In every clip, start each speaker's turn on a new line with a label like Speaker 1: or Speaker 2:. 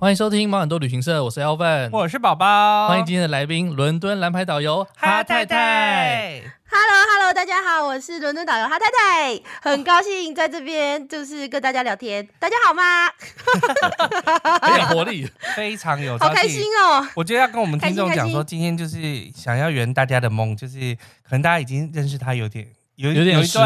Speaker 1: 欢迎收听毛很多旅行社，我是 Alvin，
Speaker 2: 我是宝宝，
Speaker 1: 欢迎今天的来宾，伦敦蓝牌导游
Speaker 2: 哈太太。
Speaker 3: Hello，Hello，大家好，我是伦敦导游哈太太，很高兴在这边就是跟大家聊天。大家好吗？
Speaker 1: 很有活力，
Speaker 2: 非常有，
Speaker 3: 好开心哦！
Speaker 2: 我觉得要跟我们听众讲说，今天就是想要圆大家的梦，就是可能大家已经认识他有点。有有点时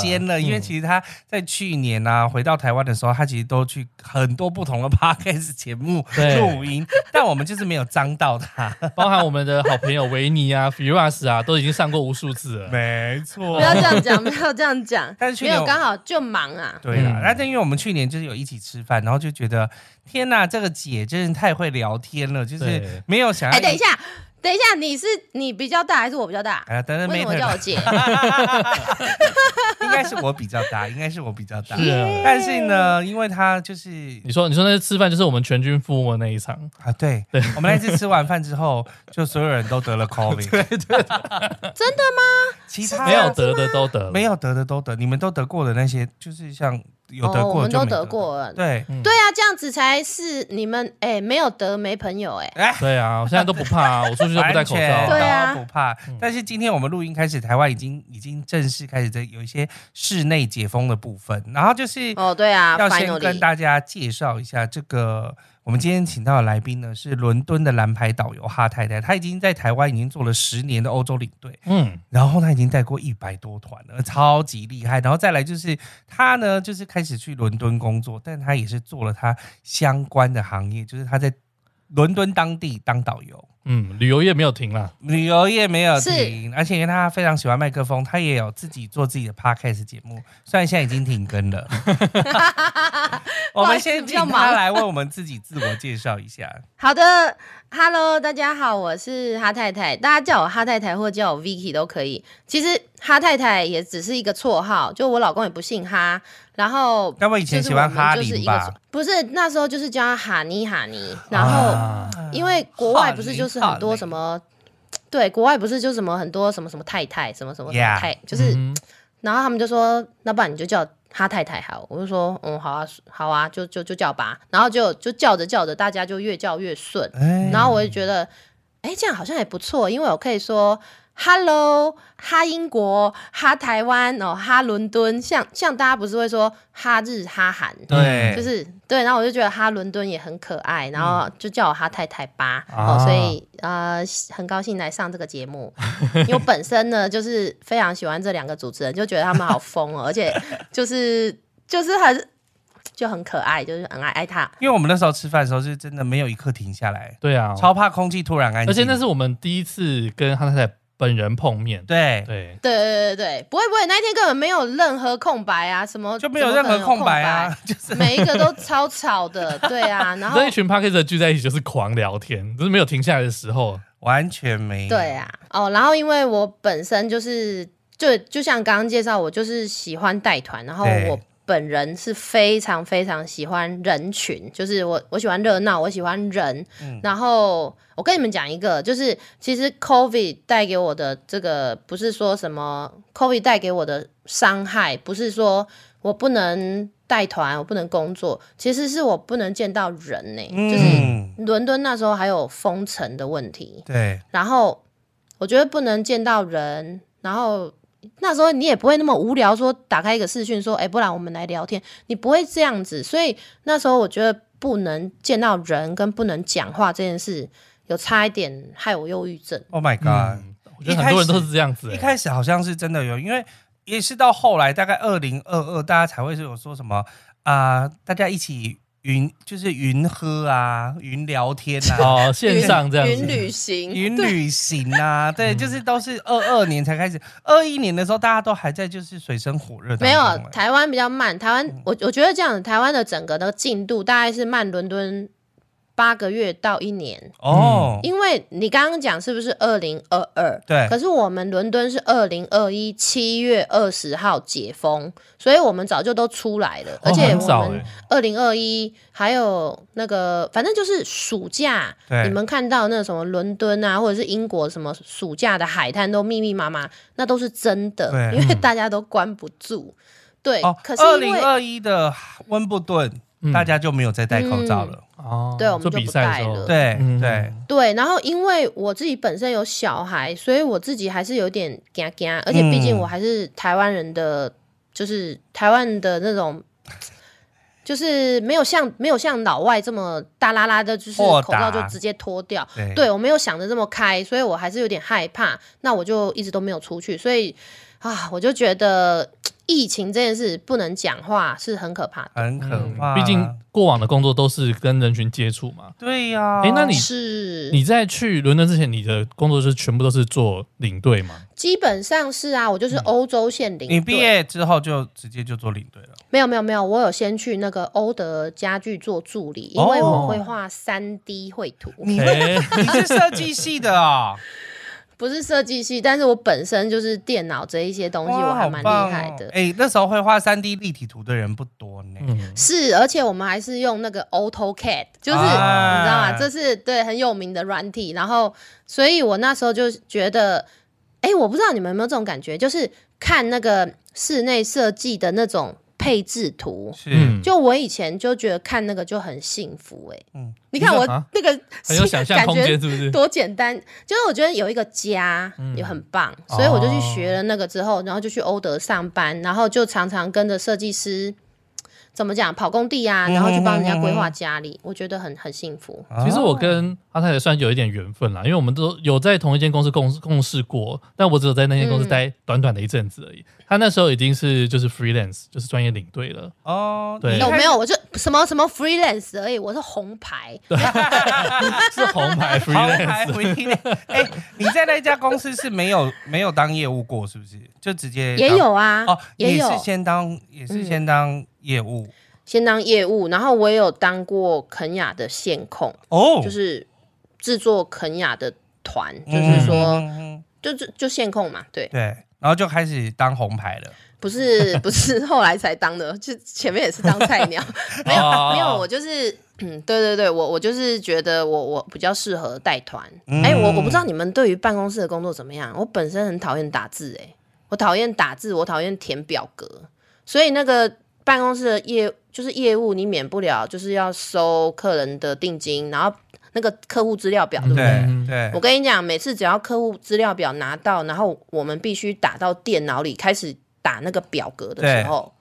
Speaker 2: 间了，因为其实他在去年啊回到台湾的时候，他其实都去很多不同的 podcast 节目录音，但我们就是没有脏到他，
Speaker 1: 包含我们的好朋友维尼啊、Firas 啊，都已经上过无数次了。
Speaker 2: 没错，
Speaker 3: 不要这样讲，不要这样讲。
Speaker 2: 但是去年
Speaker 3: 没有刚好就忙啊。
Speaker 2: 对啦，那、嗯、因为我们去年就是有一起吃饭，然后就觉得天哪，这个姐真是太会聊天了，就是没有想要。
Speaker 3: 哎，等一下。等一下，你是你比较大还是我比较大？
Speaker 2: 哎呀，等等，为什么
Speaker 3: 叫我姐？
Speaker 2: 应该是我比较大，应该是我比较大。
Speaker 1: 是啊，
Speaker 2: 但是呢，因为他就是
Speaker 1: 你说你说那次吃饭就是我们全军覆没那一场
Speaker 2: 啊，对对，我们那次吃完饭之后，就所有人都得了 COVID。
Speaker 1: 对对，对，
Speaker 3: 真的吗？
Speaker 2: 其他
Speaker 1: 没有得的都得了，
Speaker 2: 没有得的都得，你们都得过的那些，就是像。有得过，哦，我们
Speaker 3: 都得过了。
Speaker 2: 对，
Speaker 3: 嗯、对啊，这样子才是你们哎、欸，没有得没朋友哎、欸。
Speaker 1: 对啊，我现在都不怕啊，我出去都不戴口罩。
Speaker 3: 对啊，
Speaker 2: 不怕。但是今天我们录音开始，台湾已经已经正式开始在有一些室内解封的部分，然后就是
Speaker 3: 哦，对啊，
Speaker 2: 要先跟大家介绍一下这个。我们今天请到的来宾呢，是伦敦的蓝牌导游哈太太，她已经在台湾已经做了十年的欧洲领队，嗯，然后她已经带过一百多团了，超级厉害。然后再来就是他呢，就是开始去伦敦工作，但他也是做了他相关的行业，就是他在伦敦当地当导游。
Speaker 1: 嗯，旅游业没有停了，
Speaker 2: 旅游业没有停，而且因为他非常喜欢麦克风，他也有自己做自己的 podcast 节目，虽然现在已经停更了。我们先请他来为我们自己自我介绍一下。
Speaker 3: 好的。Hello，大家好，我是哈太太，大家叫我哈太太或叫我 Vicky 都可以。其实哈太太也只是一个绰号，就我老公也不姓哈。然后，
Speaker 2: 那我以前喜欢哈尼吧？
Speaker 3: 不是，那时候就是叫他哈尼哈尼。然后，啊、因为国外不是就是很多什么，对，国外不是就什么很多什么什么太太，什么什么太.就是，嗯、然后他们就说，那不然你就叫。他太太好，我就说，嗯，好啊，好啊，就就就叫吧，然后就就叫着叫着，大家就越叫越顺，哎、然后我就觉得，哎，这样好像也不错，因为我可以说。Hello，哈英国，哈台湾哦，哈伦敦，像像大家不是会说哈日哈韩，
Speaker 2: 对，
Speaker 3: 就是对，然后我就觉得哈伦敦也很可爱，然后就叫我哈太太吧，嗯、哦，所以呃很高兴来上这个节目，因为我本身呢就是非常喜欢这两个主持人，就觉得他们好疯哦，而且就是就是很就很可爱，就是很爱爱他。
Speaker 2: 因为我们那时候吃饭的时候是真的没有一刻停下来，
Speaker 1: 对啊，
Speaker 2: 超怕空气突然安静，
Speaker 1: 而且那是我们第一次跟哈太太。本人碰面，
Speaker 2: 对
Speaker 1: 对
Speaker 3: 对对对，不会不会，那一天根本没有任何空白啊，什么
Speaker 2: 就没有任何空白啊，
Speaker 3: 就是每一个都超吵的，对啊，然后
Speaker 1: 那一群 Podcast 聚在一起就是狂聊天，就是没有停下来的时候，
Speaker 2: 完全没有。
Speaker 3: 对啊，哦，然后因为我本身就是就就像刚刚介绍，我就是喜欢带团，然后我。本人是非常非常喜欢人群，就是我我喜欢热闹，我喜欢人。嗯、然后我跟你们讲一个，就是其实 COVID 带给我的这个，不是说什么 COVID 带给我的伤害，不是说我不能带团，我不能工作，其实是我不能见到人呢、欸。嗯、就是伦敦那时候还有封城的问题，
Speaker 2: 对。
Speaker 3: 然后我觉得不能见到人，然后。那时候你也不会那么无聊，说打开一个视讯说，哎，不然我们来聊天，你不会这样子。所以那时候我觉得不能见到人跟不能讲话这件事，有差一点害我忧郁症。
Speaker 2: Oh my god！、嗯、
Speaker 1: 我觉得很多人都是这样子、欸。
Speaker 2: 一开始好像是真的有，因为也是到后来大概二零二二，大家才会是有说什么啊、呃，大家一起。云就是云喝啊，云聊天啊，
Speaker 1: 哦，线上这样子，
Speaker 3: 云旅行，
Speaker 2: 云旅行啊，对，对，就是都是二二年才开始，二一年的时候大家都还在就是水深火热。
Speaker 3: 没有，台湾比较慢，台湾我我觉得这样，台湾的整个的进度大概是慢伦敦八个月到一年
Speaker 2: 哦，
Speaker 3: 因为你刚刚讲是不是二零二二？
Speaker 2: 对，
Speaker 3: 可是我们伦敦是二零二一七月二十号解封，所以我们早就都出来了，而且我们二零二一还有那个，反正就是暑假，你们看到那什么伦敦啊，或者是英国什么暑假的海滩都密密麻麻，那都是真的，因为大家都关不住。对，可是二
Speaker 2: 零二一的温布顿。大家就没有再戴口罩了。
Speaker 3: 哦，对，我们就不戴了。
Speaker 2: 对对。
Speaker 3: 对，然后因为我自己本身有小孩，所以我自己还是有点惊惊，而且毕竟我还是台湾人的，就是台湾的那种，就是没有像没有像老外这么大啦啦的，就是口罩就直接脱掉。对，我没有想的这么开，所以我还是有点害怕。那我就一直都没有出去，所以啊，我就觉得。疫情这件事不能讲话是很可怕的，
Speaker 2: 很可怕。
Speaker 1: 毕竟过往的工作都是跟人群接触嘛。
Speaker 2: 对呀。
Speaker 1: 哎，那你
Speaker 3: 是
Speaker 1: 你在去伦敦之前，你的工作是全部都是做领队吗？
Speaker 3: 基本上是啊，我就是欧洲线领队。
Speaker 2: 你毕业之后就直接就做领队了？
Speaker 3: 没有没有没有，我有先去那个欧德家具做助理，因为我会画三 D 绘图。
Speaker 2: 你你是设计系的啊？
Speaker 3: 不是设计系，但是我本身就是电脑这一些东西，我还蛮厉害的。
Speaker 2: 哎、哦欸，那时候会画三 D 立体图的人不多呢。嗯、
Speaker 3: 是，而且我们还是用那个 AutoCAD，就是、啊、你知道吗？这是对很有名的软体。然后，所以我那时候就觉得，哎、欸，我不知道你们有没有这种感觉，就是看那个室内设计的那种。配置图。是，就我以前就觉得看那个就很幸福哎、欸，嗯，你看我那个
Speaker 1: 很有想象空间，是不是？
Speaker 3: 多简单，就是我觉得有一个家也很棒，嗯、所以我就去学了那个之后，然后就去欧德上班，然后就常常跟着设计师。怎么讲？跑工地啊，然后去帮人家规划家里，嗯、我觉得很很幸福。
Speaker 1: 其实我跟阿太太算有一点缘分啦，因为我们都有在同一间公司共共事过，但我只有在那间公司待短短的一阵子而已。嗯、他那时候已经是就是 freelance，就是专业领队了。哦，对，
Speaker 3: 有没有？我就什么什么 freelance 而已，我是红牌，
Speaker 1: 对 是红牌 freelance。
Speaker 2: 哎，你在那家公司是没有没有当业务过，是不是？就直接
Speaker 3: 也有啊？哦，
Speaker 2: 也是先当，也是先当。嗯业务。
Speaker 3: 先当业务，然后我也有当过肯雅的线控哦，就是制作肯雅的团，就是说，嗯、就就就线控嘛，对。
Speaker 2: 对，然后就开始当红牌了，
Speaker 3: 不是不是后来才当的，就前面也是当菜鸟，没有、哦、没有，我就是嗯，对对对，我我就是觉得我我比较适合带团，哎、嗯，我我不知道你们对于办公室的工作怎么样，我本身很讨厌打字，哎，我讨厌打字，我讨厌填表格，所以那个。办公室的业就是业务，你免不了就是要收客人的定金，然后那个客户资料表，对不对？对，对我跟你讲，每次只要客户资料表拿到，然后我们必须打到电脑里开始打那个表格的时候，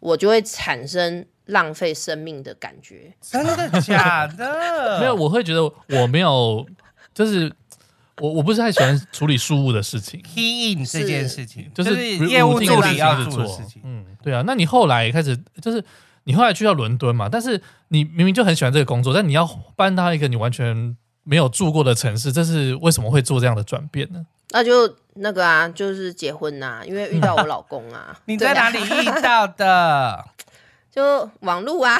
Speaker 3: 我就会产生浪费生命的感觉。
Speaker 2: 真的假的？
Speaker 1: 没有，我会觉得我没有，就是。我我不是太喜欢处理事务的事情，
Speaker 2: key in 这件事情
Speaker 1: 就是
Speaker 2: 业务助理要做的事情。
Speaker 1: 嗯，对啊。那你后来开始就是你后来去到伦敦嘛？但是你明明就很喜欢这个工作，但你要搬到一个你完全没有住过的城市，这是为什么会做这样的转变呢？
Speaker 3: 那就那个啊，就是结婚呐、啊，因为遇到我老公啊。
Speaker 2: 你在哪里遇到的？
Speaker 3: 就网路啊！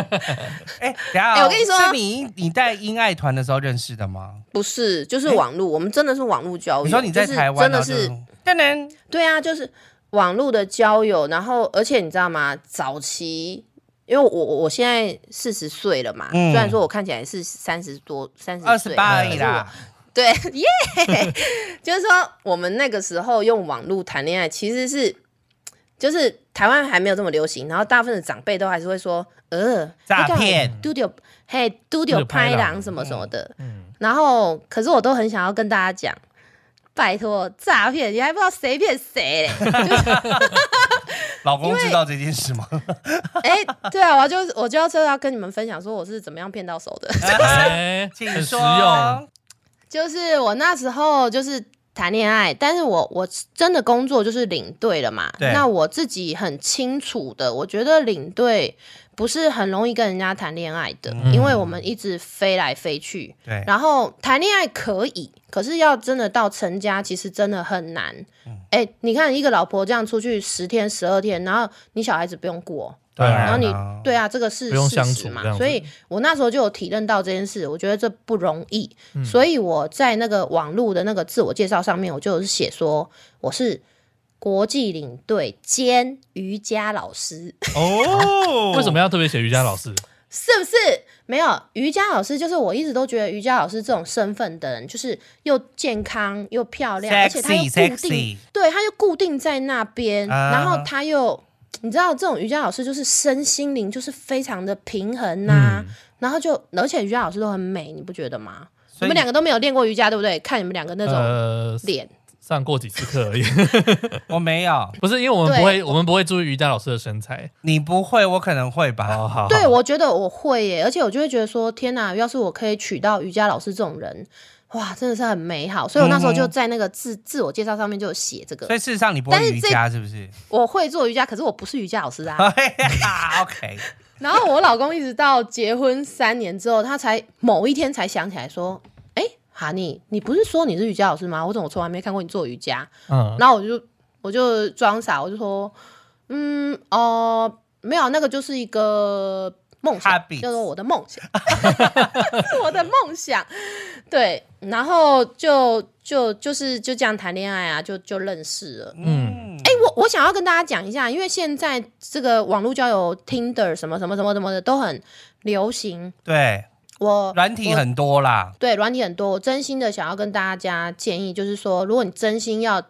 Speaker 2: 哎、欸，等下、我跟你说，是你你带英爱团的时候认识的吗？
Speaker 3: 不是，就是网路。欸、我们真的是网路交友。
Speaker 2: 你说你在台湾真的是，当然，
Speaker 3: 对啊，就是网路的交友。然后，而且你知道吗？早期，因为我我现在四十岁了嘛，嗯、虽然说我看起来是三十多，三十岁，
Speaker 2: 二十八而已啦。
Speaker 3: 对，耶、yeah! 就是说我们那个时候用网络谈恋爱，其实是。就是台湾还没有这么流行，然后大部分的长辈都还是会说，呃，
Speaker 2: 诈骗，
Speaker 3: 嘟丢，嘿，嘟丢拍狼什么什么的。嗯，然后可是我都很想要跟大家讲，拜托，诈骗，你还不知道谁骗谁嘞？
Speaker 2: 老公知道这件事吗？
Speaker 3: 哎，对啊，我就我就要说要跟你们分享，说我是怎么样骗到手的。
Speaker 1: 哎，请说。很实用。
Speaker 3: 就是我那时候就是。谈恋爱，但是我我真的工作就是领队了嘛。那我自己很清楚的，我觉得领队不是很容易跟人家谈恋爱的，嗯、因为我们一直飞来飞去。对。然后谈恋爱可以，可是要真的到成家，其实真的很难。哎、嗯欸，你看一个老婆这样出去十天十二天，然后你小孩子不用顾，
Speaker 1: 对啊，
Speaker 3: 然后你对啊，这个是事实嘛，所以我那时候就有体认到这件事，我觉得这不容易，嗯、所以我在那个网络的那个自我介绍上面，我就是写说我是国际领队兼瑜伽老师。
Speaker 1: 哦，为什么要特别写瑜伽老师？
Speaker 3: 是不是没有瑜伽老师？就是我一直都觉得瑜伽老师这种身份的人，就是又健康又漂亮，sexy, 而且他又固定，sexy. 对，他又固定在那边，uh. 然后他又，你知道，这种瑜伽老师就是身心灵就是非常的平衡呐、啊，嗯、然后就而且瑜伽老师都很美，你不觉得吗？以你们两个都没有练过瑜伽，对不对？看你们两个那种脸。呃
Speaker 1: 上过几次课而已，
Speaker 2: 我没有，
Speaker 1: 不是因为我们不会，我们不会注意瑜伽老师的身材。
Speaker 2: 你不会，我可能会吧。
Speaker 1: 好好，
Speaker 3: 对，我觉得我会耶，而且我就会觉得说，天哪，要是我可以娶到瑜伽老师这种人，哇，真的是很美好。所以我那时候就在那个自自我介绍上面就写这个。
Speaker 2: 所以事实上你不会瑜伽是不是？
Speaker 3: 我会做瑜伽，可是我不是瑜伽老师啊。
Speaker 2: OK。
Speaker 3: 然后我老公一直到结婚三年之后，他才某一天才想起来说。哎哈尼，你不是说你是瑜伽老师吗？我怎么从来没看过你做瑜伽？嗯，然后我就我就装傻，我就说，嗯哦、呃，没有，那个就是一个梦想，叫做我的梦想，我的梦想。对，然后就就就是就这样谈恋爱啊，就就认识了。嗯，哎、欸，我我想要跟大家讲一下，因为现在这个网络交友 Tinder 什么什么什么什么的都很流行。
Speaker 2: 对。
Speaker 3: 我
Speaker 2: 软体很多啦，
Speaker 3: 对，软体很多。我真心的想要跟大家建议，就是说，如果你真心要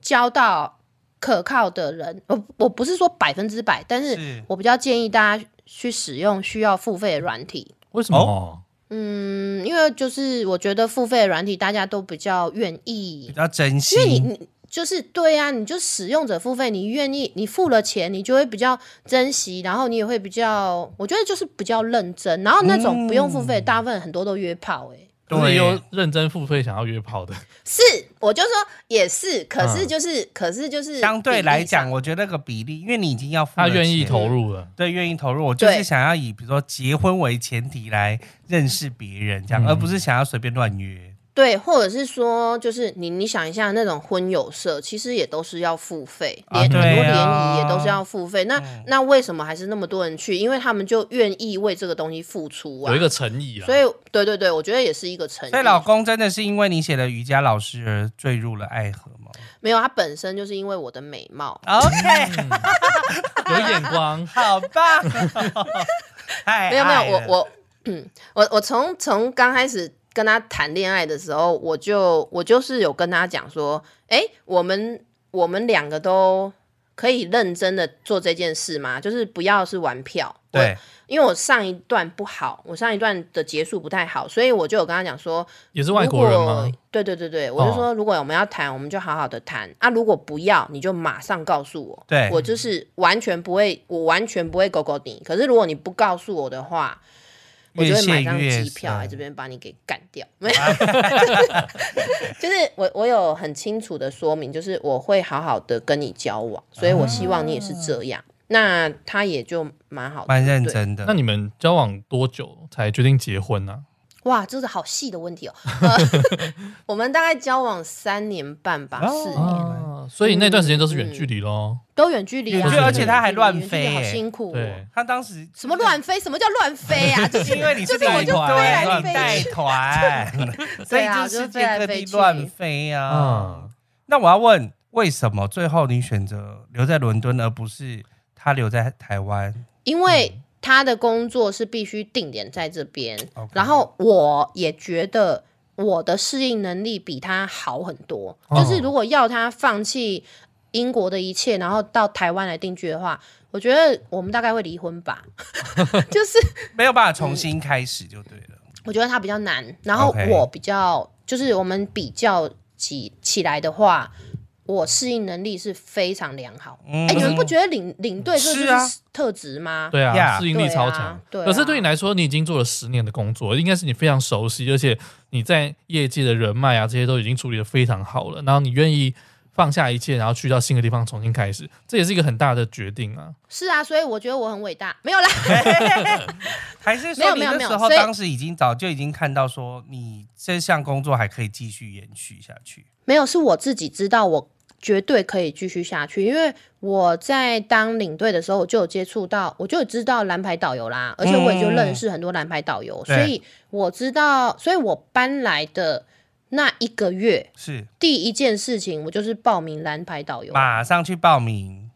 Speaker 3: 交到可靠的人，我我不是说百分之百，但是我比较建议大家去使用需要付费的软体。
Speaker 1: 为什么？哦、
Speaker 3: 嗯，因为就是我觉得付费的软体大家都比较愿意，
Speaker 2: 比较珍惜。
Speaker 3: 因为你你。就是对呀、啊，你就使用者付费，你愿意，你付了钱，你就会比较珍惜，然后你也会比较，我觉得就是比较认真。然后那种不用付费，嗯、大部分很多都约炮、欸，哎，
Speaker 1: 都是有认真付费想要约炮的。
Speaker 3: 是，我就说也是，可是就是，嗯、可是就是
Speaker 2: 相对来讲，我觉得那个比例，因为你已经要付，
Speaker 1: 他愿意投入了，
Speaker 2: 对，愿意投入，我就是想要以比如说结婚为前提来认识别人，这样，嗯、而不是想要随便乱约。
Speaker 3: 对，或者是说，就是你你想一下，那种婚友社其实也都是要付费，连、啊、很多联谊也都是要付费。那、嗯、那为什么还是那么多人去？因为他们就愿意为这个东西付出啊，
Speaker 1: 有一个诚意啊。
Speaker 3: 所以，对对对，我觉得也是一个诚意。
Speaker 2: 所以，老公真的是因为你写的瑜伽老师而坠入了爱河吗？
Speaker 3: 没有，他本身就是因为我的美貌。
Speaker 2: OK，
Speaker 1: 有眼光，
Speaker 2: 好棒。
Speaker 3: 没有没有，我我嗯，我我从从刚开始。跟他谈恋爱的时候，我就我就是有跟他讲说，哎，我们我们两个都可以认真的做这件事吗？就是不要是玩票。
Speaker 2: 对，
Speaker 3: 因为我上一段不好，我上一段的结束不太好，所以我就有跟他讲说，
Speaker 1: 也是外国人吗？
Speaker 3: 对对对对，我就说如果我们要谈，我们就好好的谈啊。如果不要，你就马上告诉我。
Speaker 2: 对，
Speaker 3: 我就是完全不会，我完全不会勾勾你。可是如果你不告诉我的话，我就会买张机票来这边把你给干掉，没有，就是我我有很清楚的说明，就是我会好好的跟你交往，所以我希望你也是这样。那他也就蛮好，
Speaker 2: 蛮认真的。
Speaker 1: 那你们交往多久才决定结婚呢？
Speaker 3: 哇，这是好细的问题哦。我们大概交往三年半吧，四年。
Speaker 1: 所以那段时间都是远距离喽，
Speaker 3: 都远距离啊，
Speaker 2: 而且他还乱飞，
Speaker 3: 好辛苦。
Speaker 1: 对，
Speaker 2: 他当时
Speaker 3: 什么乱飞？什么叫乱飞啊？
Speaker 2: 就是因为你是带团，带团，所以就世界各地乱飞啊。那我要问，为什么最后你选择留在伦敦，而不是他留在台湾？
Speaker 3: 因为他的工作是必须定点在这边，然后我也觉得。我的适应能力比他好很多，哦、就是如果要他放弃英国的一切，然后到台湾来定居的话，我觉得我们大概会离婚吧，就是
Speaker 2: 没有办法重新开始就对了。嗯、
Speaker 3: 我觉得他比较难，然后我比较就是我们比较起起来的话。我适应能力是非常良好。哎，你们不觉得领领队这是特质吗？
Speaker 1: 对啊，适应力超强。对可是对你来说，你已经做了十年的工作，应该是你非常熟悉，而且你在业界的人脉啊，这些都已经处理的非常好了。然后你愿意放下一切，然后去到新的地方重新开始，这也是一个很大的决定啊。
Speaker 3: 是啊，所以我觉得我很伟大。没有啦
Speaker 2: 还是没有没有没有时候当时已经早就已经看到说你这项工作还可以继续延续下去？
Speaker 3: 没有，是我自己知道我。绝对可以继续下去，因为我在当领队的时候，我就有接触到，我就有知道蓝牌导游啦，而且我也就认识很多蓝牌导游，嗯、所以我知道，所以我搬来的那一个月
Speaker 2: 是。
Speaker 3: 第一件事情，我就是报名蓝牌导游，
Speaker 2: 马上去报名，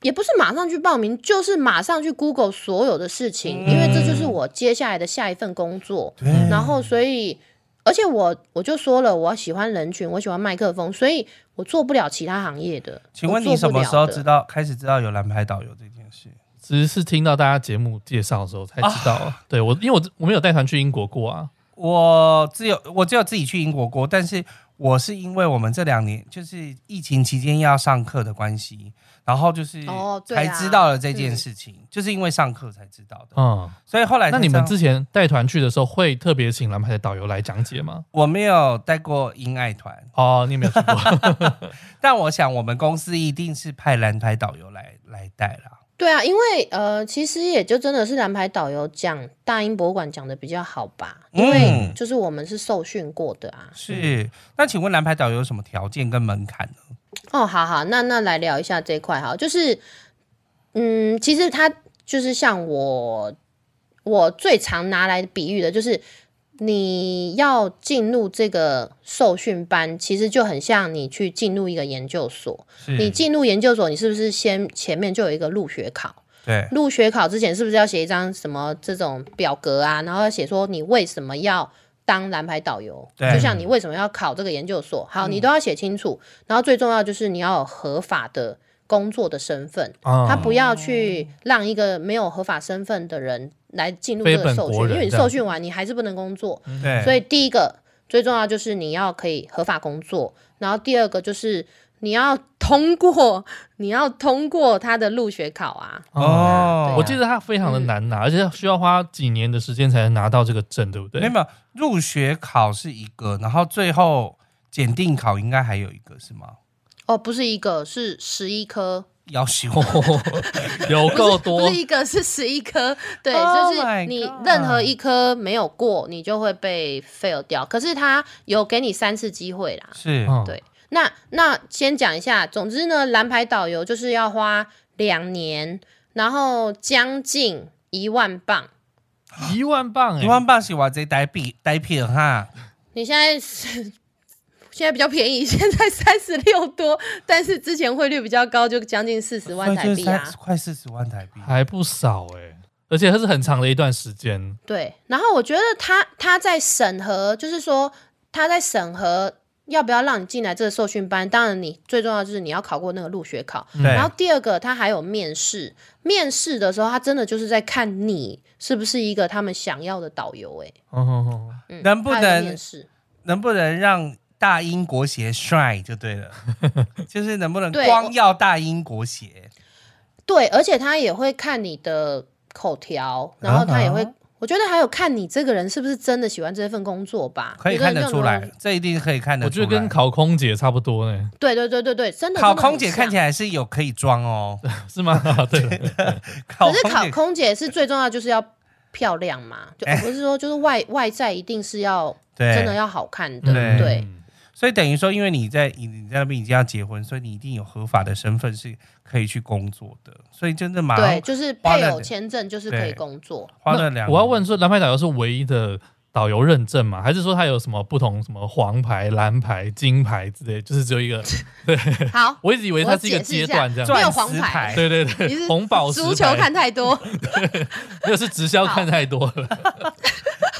Speaker 3: 也不是马上去报名，就是马上去 Google 所有的事情，嗯、因为这就是我接下来的下一份工作，然后所以。而且我我就说了，我喜欢人群，我喜欢麦克风，所以我做不了其他行业的。
Speaker 2: 请问你什么时候知道开始知道有蓝牌导游这件事？
Speaker 1: 只是听到大家节目介绍的时候才知道。啊、对我，因为我我没有带团去英国过啊。
Speaker 2: 我只有我只有自己去英国过，但是我是因为我们这两年就是疫情期间要上课的关系。然后就是才知道了这件事情，就是因为上课才知道的。嗯，所以后来
Speaker 1: 那你们之前带团去的时候，会特别请蓝牌的导游来讲解吗？
Speaker 2: 我没有带过英爱团
Speaker 1: 哦，你没有去过。
Speaker 2: 但我想我们公司一定是派蓝牌导游来来带啦。
Speaker 3: 对啊，因为呃，其实也就真的是蓝牌导游讲大英博物馆讲的比较好吧，因为就是我们是受训过的啊。
Speaker 2: 是，那请问蓝牌导游有什么条件跟门槛呢？
Speaker 3: 哦，好好，那那来聊一下这一块哈，就是，嗯，其实他就是像我，我最常拿来比喻的，就是你要进入这个受训班，其实就很像你去进入一个研究所。你进入研究所，你是不是先前面就有一个入学考？
Speaker 2: 对，
Speaker 3: 入学考之前是不是要写一张什么这种表格啊？然后要写说你为什么要？当蓝牌导游，对就像你为什么要考这个研究所，好，你都要写清楚。嗯、然后最重要就是你要有合法的工作的身份，哦、他不要去让一个没有合法身份的人来进入这个受训，因为你受训完你还是不能工作。
Speaker 2: 对
Speaker 3: 所以第一个最重要就是你要可以合法工作，然后第二个就是。你要通过，你要通过他的入学考啊！
Speaker 1: 哦，啊、我记得他非常的难拿，嗯、而且需要花几年的时间才能拿到这个证，对不对？
Speaker 2: 没有，入学考是一个，然后最后检定考应该还有一个是吗？
Speaker 3: 哦，不是一个，是十一颗，
Speaker 2: 要修
Speaker 1: 有够多
Speaker 3: 不，不是一个，是十一颗。对，oh、就是你任何一颗没有过，你就会被 fail 掉。可是他有给你三次机会啦，
Speaker 2: 是
Speaker 3: 对。那那先讲一下，总之呢，蓝牌导游就是要花两年，然后将近一万镑，
Speaker 1: 一万镑，
Speaker 2: 一万镑是我这台币台币哈。
Speaker 3: 你现在是现在比较便宜，现在三十六多，但是之前汇率比较高，就将近四十万台币啊，
Speaker 2: 快四十万台币，
Speaker 1: 还不少哎、欸，而且它是很长的一段时间。
Speaker 3: 对，然后我觉得他他在审核，就是说他在审核。要不要让你进来这个受训班？当然，你最重要就是你要考过那个入学考。然后第二个，他还有面试。面试的时候，他真的就是在看你是不是一个他们想要的导游。哎，
Speaker 2: 能不能面试？能不能让大英国协帅就对了？就是能不能光要大英国鞋？
Speaker 3: 对，而且他也会看你的口条，然后他也会。我觉得还有看你这个人是不是真的喜欢这份工作吧，
Speaker 2: 可以看得出来，这一定可以看得出来。
Speaker 1: 我觉得跟考空姐差不多呢。
Speaker 3: 对对对对对，真的。
Speaker 2: 考空姐看起来是有可以装哦，
Speaker 1: 是吗？对。
Speaker 3: 可是考空姐是最重要，就是要漂亮嘛，就不是说就是外外在一定是要真的要好看的，对。
Speaker 2: 所以等于说，因为你在你你在那边已经要结婚，所以你一定有合法的身份是可以去工作的。所以真的蛮
Speaker 3: 对，就是配偶签证就是可以工作。
Speaker 2: 花了两，
Speaker 1: 我要问说，蓝牌导游是唯一的导游认证吗？还是说他有什么不同？什么黄牌、蓝牌、金牌之类？就是只有一个？对，
Speaker 3: 好，
Speaker 1: 我一直以为它是一个阶段这样。
Speaker 3: 没有黄牌，
Speaker 1: 对对对，红宝石。
Speaker 3: 足球看太多，
Speaker 1: 没有是直销看太多了。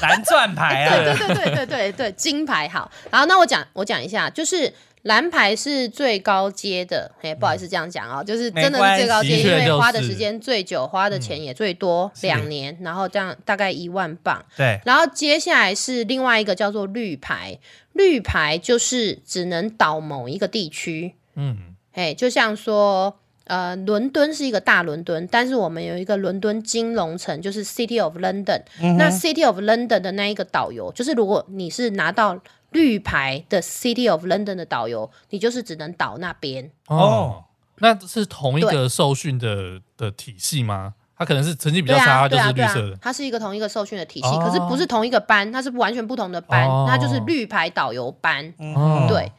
Speaker 2: 蓝钻牌啊，
Speaker 3: 对对对对对对对，金牌好。然后那我讲我讲一下，就是蓝牌是最高阶的，哎，不好意思这样讲哦，就是真的是最高阶，因为花的时间最久，花的钱也最多，两年，然后这样大概一万镑。
Speaker 2: 对，
Speaker 3: 然后接下来是另外一个叫做绿牌，绿牌就是只能导某一个地区，嗯，哎，就像说。呃，伦敦是一个大伦敦，但是我们有一个伦敦金融城，就是 City of London。嗯。那 City of London 的那一个导游，就是如果你是拿到绿牌的 City of London 的导游，你就是只能导那边。
Speaker 1: 哦，那是同一个受训的的体系吗？他可能是成绩比较差，就是绿色的。
Speaker 3: 它是一个同一个受训的体系，可是不是同一个班，它是完全不同的班，它就是绿牌导游班。嗯，对。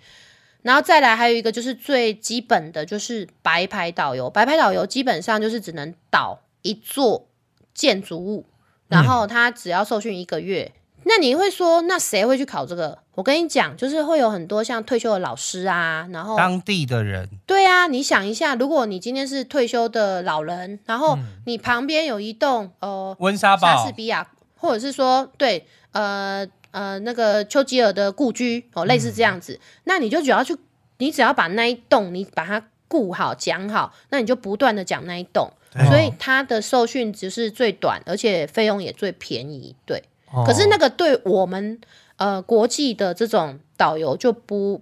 Speaker 3: 然后再来还有一个就是最基本的就是白牌导游，白牌导游基本上就是只能导一座建筑物，然后他只要受训一个月。嗯那你会说，那谁会去考这个？我跟你讲，就是会有很多像退休的老师啊，然后
Speaker 2: 当地的人。
Speaker 3: 对啊，你想一下，如果你今天是退休的老人，然后你旁边有一栋呃
Speaker 2: 温莎堡、
Speaker 3: 莎士比亚，或者是说对呃呃那个丘吉尔的故居哦，类似这样子，嗯、那你就只要去，你只要把那一栋你把它顾好讲好，那你就不断的讲那一栋，所以它的受训只是最短，而且费用也最便宜，对。可是那个对我们呃国际的这种导游就不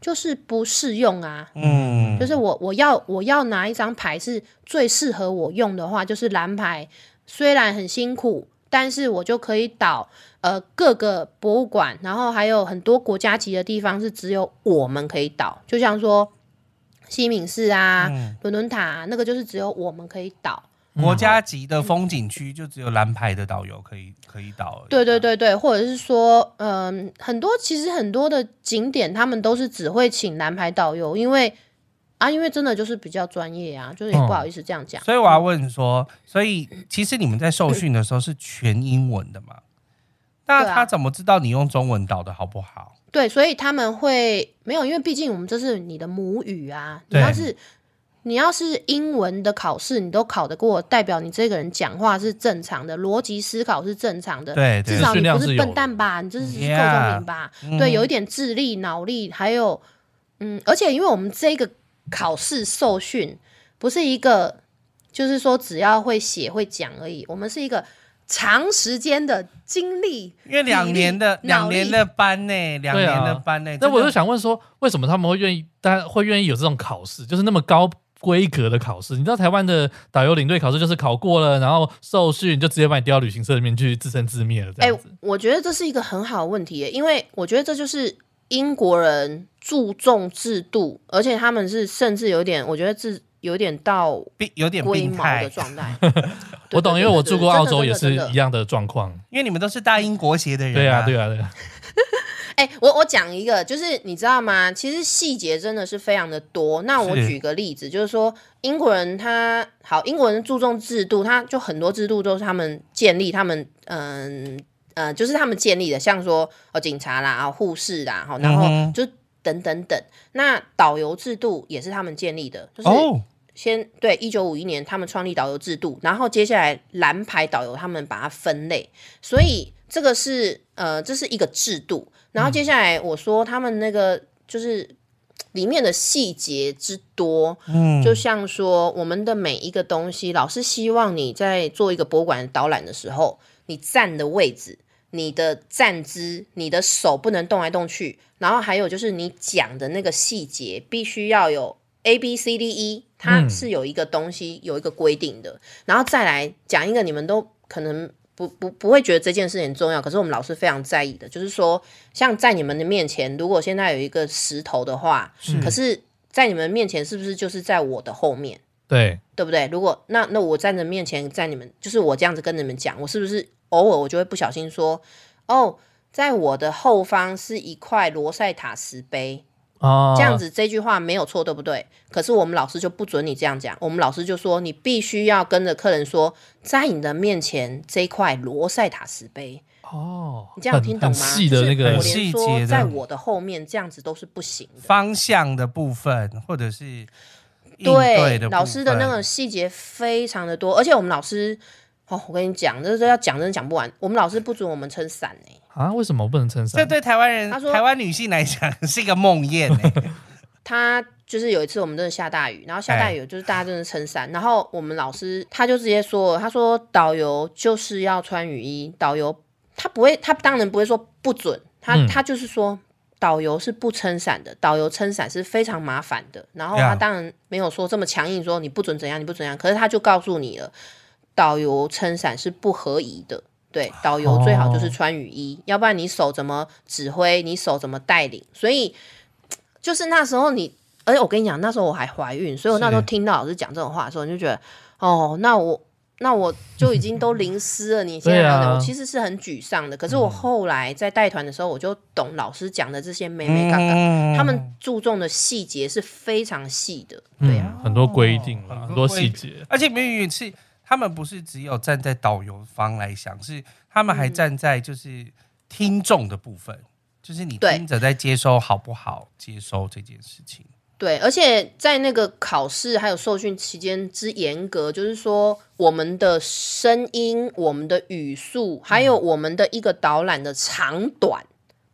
Speaker 3: 就是不适用啊，嗯，就是我我要我要拿一张牌是最适合我用的话，就是蓝牌，虽然很辛苦，但是我就可以导呃各个博物馆，然后还有很多国家级的地方是只有我们可以导，就像说西敏寺啊、伦敦塔啊，那个就是只有我们可以导。
Speaker 2: 国家级的风景区就只有蓝牌的导游可以可以导。
Speaker 3: 对对对对，或者是说，嗯，很多其实很多的景点他们都是只会请蓝牌导游，因为啊，因为真的就是比较专业啊，就是也不好意思这样讲。
Speaker 2: 所以我要问说，所以其实你们在受训的时候是全英文的嘛？那他怎么知道你用中文导的好不好？
Speaker 3: 对，所以他们会没有，因为毕竟我们这是你的母语啊，你要是。你要是英文的考试你都考得过，代表你这个人讲话是正常的，逻辑思考是正常的。
Speaker 2: 对，
Speaker 3: 至少你不是笨蛋吧？你这是够聪明吧？Yeah, 对，有一点智力、脑力，还有嗯，而且因为我们这个考试受训不是一个，就是说只要会写会讲而已，我们是一个长时间的经历，
Speaker 2: 因为两年的两年的班呢，两年的班呢。
Speaker 1: 那我就想问说，为什么他们会愿意，大家会愿意有这种考试，就是那么高？规格的考试，你知道台湾的导游领队考试就是考过了，然后受训就直接把你丢到旅行社里面去自生自灭了。这样子。欸，
Speaker 3: 我觉得这是一个很好的问题耶，因为我觉得这就是英国人注重制度，而且他们是甚至有点，我觉得是有点到
Speaker 2: 有点龟毛
Speaker 3: 的状态。
Speaker 1: 我懂，因为我住过澳洲也是一样的状况，
Speaker 2: 因为你们都是大英国协的人啊。
Speaker 1: 对啊，对啊，对啊。
Speaker 3: 哎、欸，我我讲一个，就是你知道吗？其实细节真的是非常的多。那我举个例子，是就是说英国人他好，英国人注重制度，他就很多制度都是他们建立，他们嗯呃，就是他们建立的，像说哦警察啦，啊护士啦，好，然后就等等等。嗯、那导游制度也是他们建立的，就是先、哦、对一九五一年他们创立导游制度，然后接下来蓝牌导游他们把它分类，所以这个是呃这是一个制度。然后接下来我说他们那个就是里面的细节之多，嗯，就像说我们的每一个东西，老师希望你在做一个博物馆导览的时候，你站的位置、你的站姿、你的手不能动来动去，然后还有就是你讲的那个细节必须要有 A B C D E，它是有一个东西有一个规定的，然后再来讲一个你们都可能。不不不会觉得这件事很重要，可是我们老师非常在意的，就是说，像在你们的面前，如果现在有一个石头的话，是可是在你们面前是不是就是在我的后面？
Speaker 1: 对，
Speaker 3: 对不对？如果那那我站在面前，在你们就是我这样子跟你们讲，我是不是偶尔我就会不小心说，哦，在我的后方是一块罗塞塔石碑。这样子这句话没有错，对不对？可是我们老师就不准你这样讲，我们老师就说你必须要跟着客人说，在你的面前这一块罗塞塔石碑哦，你这样听懂吗？
Speaker 1: 细的那个细节，
Speaker 3: 在我的后面这样子都是不行的。
Speaker 2: 方向的部分或者是
Speaker 3: 对老师的那个细节非常的多，而且我们老师哦，我跟你讲，这这要讲真的讲不完。我们老师不准我们撑伞呢。
Speaker 1: 啊，为什么我不能撑伞？
Speaker 2: 这对台湾人，他说台湾女性来讲是一个梦魇呢。
Speaker 3: 他就是有一次我们真的下大雨，然后下大雨就是大家真的撑伞，哎、然后我们老师他就直接说，他说导游就是要穿雨衣，导游他不会，他当然不会说不准，他、嗯、他就是说导游是不撑伞的，导游撑伞是非常麻烦的，然后他当然没有说这么强硬说你不准怎样，你不准怎样，可是他就告诉你了，导游撑伞是不合宜的。对，导游最好就是穿雨衣，哦、要不然你手怎么指挥？你手怎么带领？所以就是那时候你，而且我跟你讲，那时候我还怀孕，所以我那时候听到老师讲这种话的时候，你就觉得哦，那我那我就已经都淋湿了。你现在还我其实是很沮丧的。可是我后来在带团的时候，我就懂老师讲的这些眉眉角角，他们注重的细节是非常细的。对啊，
Speaker 1: 很多规定了，很多细节，
Speaker 2: 而且美语是他们不是只有站在导游方来想，是他们还站在就是听众的部分，就是你听着在接收好不好接收这件事情。
Speaker 3: 对，而且在那个考试还有受训期间之严格，就是说我们的声音、我们的语速，还有我们的一个导览的长短，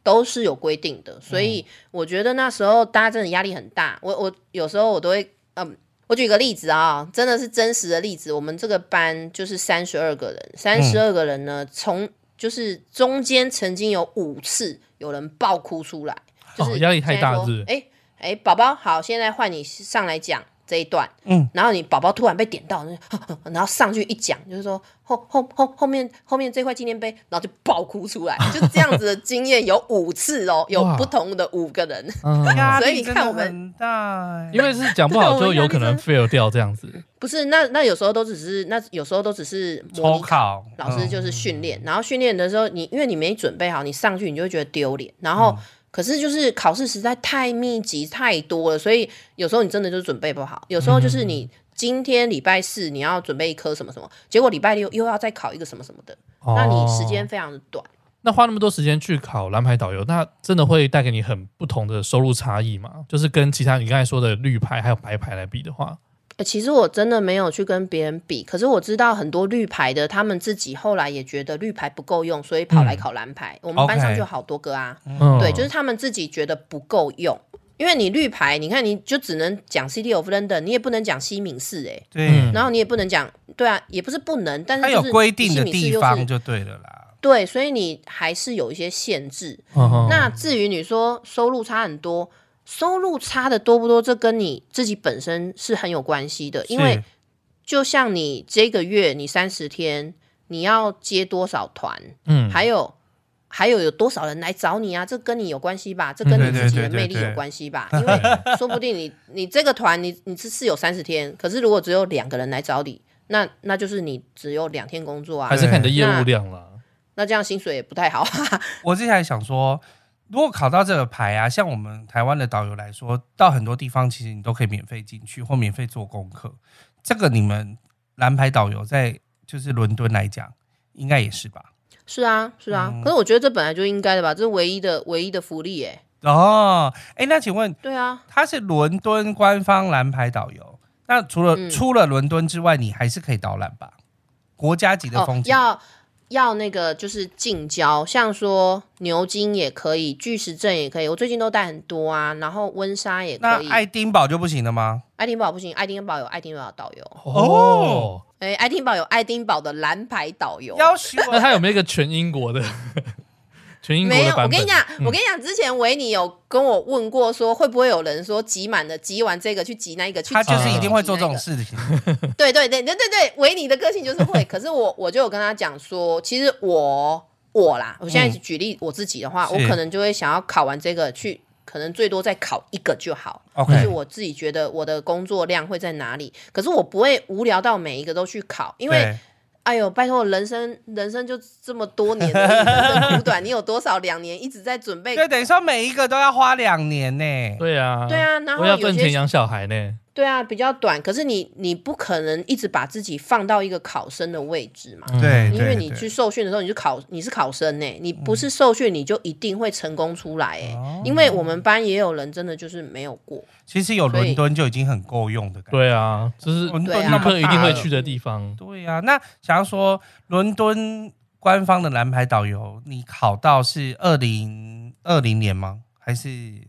Speaker 3: 都是有规定的。所以我觉得那时候大家真的压力很大。我我有时候我都会，嗯，我举个例子啊，真的是真实的例子。我们这个班就是三十二个人，三十二个人呢，从就是中间曾经有五次有人爆哭出来，就是
Speaker 1: 压力太大是
Speaker 3: 哎。哎，宝宝好，现在换你上来讲这一段。嗯，然后你宝宝突然被点到，然后上去一讲，就是说后后后后面后面这块纪念碑，然后就爆哭出来，就这样子的经验有五次哦，有不同的五个人，嗯、所以你看我们，
Speaker 1: 因为是讲不好就有可能 fail 掉这样子。
Speaker 3: 不是，那那有时候都只是那有时候都只是模拟考，老师就是训练，嗯、然后训练的时候你因为你没准备好，你上去你就会觉得丢脸，然后。嗯可是就是考试实在太密集太多了，所以有时候你真的就准备不好。有时候就是你今天礼拜四你要准备一科什么什么，结果礼拜六又要再考一个什么什么的，哦、那你时间非常的短。
Speaker 1: 那花那么多时间去考蓝牌导游，那真的会带给你很不同的收入差异吗？就是跟其他你刚才说的绿牌还有白牌来比的话。
Speaker 3: 其实我真的没有去跟别人比，可是我知道很多绿牌的，他们自己后来也觉得绿牌不够用，所以跑来考蓝牌。嗯、我们班上就好多个啊，嗯、对，就是他们自己觉得不够用，因为你绿牌，你看你就只能讲 City of London，你也不能讲西敏寺，哎，对，然后你也不能讲，对啊，也不是不能，但是它
Speaker 2: 有规定的地方就对了啦，
Speaker 3: 对，所以你还是有一些限制。嗯、那至于你说收入差很多。收入差的多不多？这跟你自己本身是很有关系的，因为就像你这个月你三十天，你要接多少团，嗯，还有还有有多少人来找你啊？这跟你有关系吧？这跟你自己的魅力有关系吧？因为 说不定你你这个团你你是是有三十天，可是如果只有两个人来找你，那那就是你只有两天工作啊，
Speaker 1: 还是看你的业务量了。
Speaker 3: 那这样薪水也不太好。
Speaker 2: 我之前还想说。如果考到这个牌啊，像我们台湾的导游来说，到很多地方其实你都可以免费进去或免费做功课。这个你们蓝牌导游在就是伦敦来讲，应该也是吧？
Speaker 3: 是啊，是啊。嗯、可是我觉得这本来就应该的吧，这是唯一的唯一的福利哎。
Speaker 2: 哦，哎，那请问，
Speaker 3: 对啊，
Speaker 2: 他是伦敦官方蓝牌导游，那除了、嗯、除了伦敦之外，你还是可以导览吧？国家级的风景。
Speaker 3: 哦要那个就是近郊，像说牛津也可以，巨石阵也可以。我最近都带很多啊，然后温莎也可以。
Speaker 2: 那爱丁堡就不行了吗？
Speaker 3: 爱丁堡不行，爱丁堡有爱丁堡的导游哦。哎，爱丁堡有爱丁堡的蓝牌导游。
Speaker 2: 要求
Speaker 1: 那他有没有一个全英国的？
Speaker 3: 没有，我跟你讲，嗯、我跟你讲，之前维尼有跟我问过，说会不会有人说集满了，集完这个去集那一个去，
Speaker 2: 他就是一定会做这种事情。
Speaker 3: 对对对对对对，维尼的个性就是会。可是我我就有跟他讲说，其实我我啦，我现在举例我自己的话，嗯、我可能就会想要考完这个去，可能最多再考一个就好。就是我自己觉得我的工作量会在哪里，可是我不会无聊到每一个都去考，因为。哎呦，拜托，人生人生就这么多年，人生苦短，你有多少两年一直在准备？
Speaker 2: 对，等于说每一个都要花两年呢。
Speaker 1: 对啊，
Speaker 3: 对啊，然后
Speaker 1: 我要赚钱养小孩呢。
Speaker 3: 对啊，比较短，可是你你不可能一直把自己放到一个考生的位置嘛？
Speaker 2: 对，
Speaker 3: 因为你去受训的时候，你就考你是考生呢，你不是受训你就一定会成功出来哎。嗯、因为我们班也有人真的就是没有过。
Speaker 2: 其实有伦敦就已经很够用的感觉。
Speaker 1: 对啊，就是伦敦那么一定会去的地方。
Speaker 2: 对啊，那想要说伦敦官方的蓝牌导游，你考到是二零二零年吗？还是？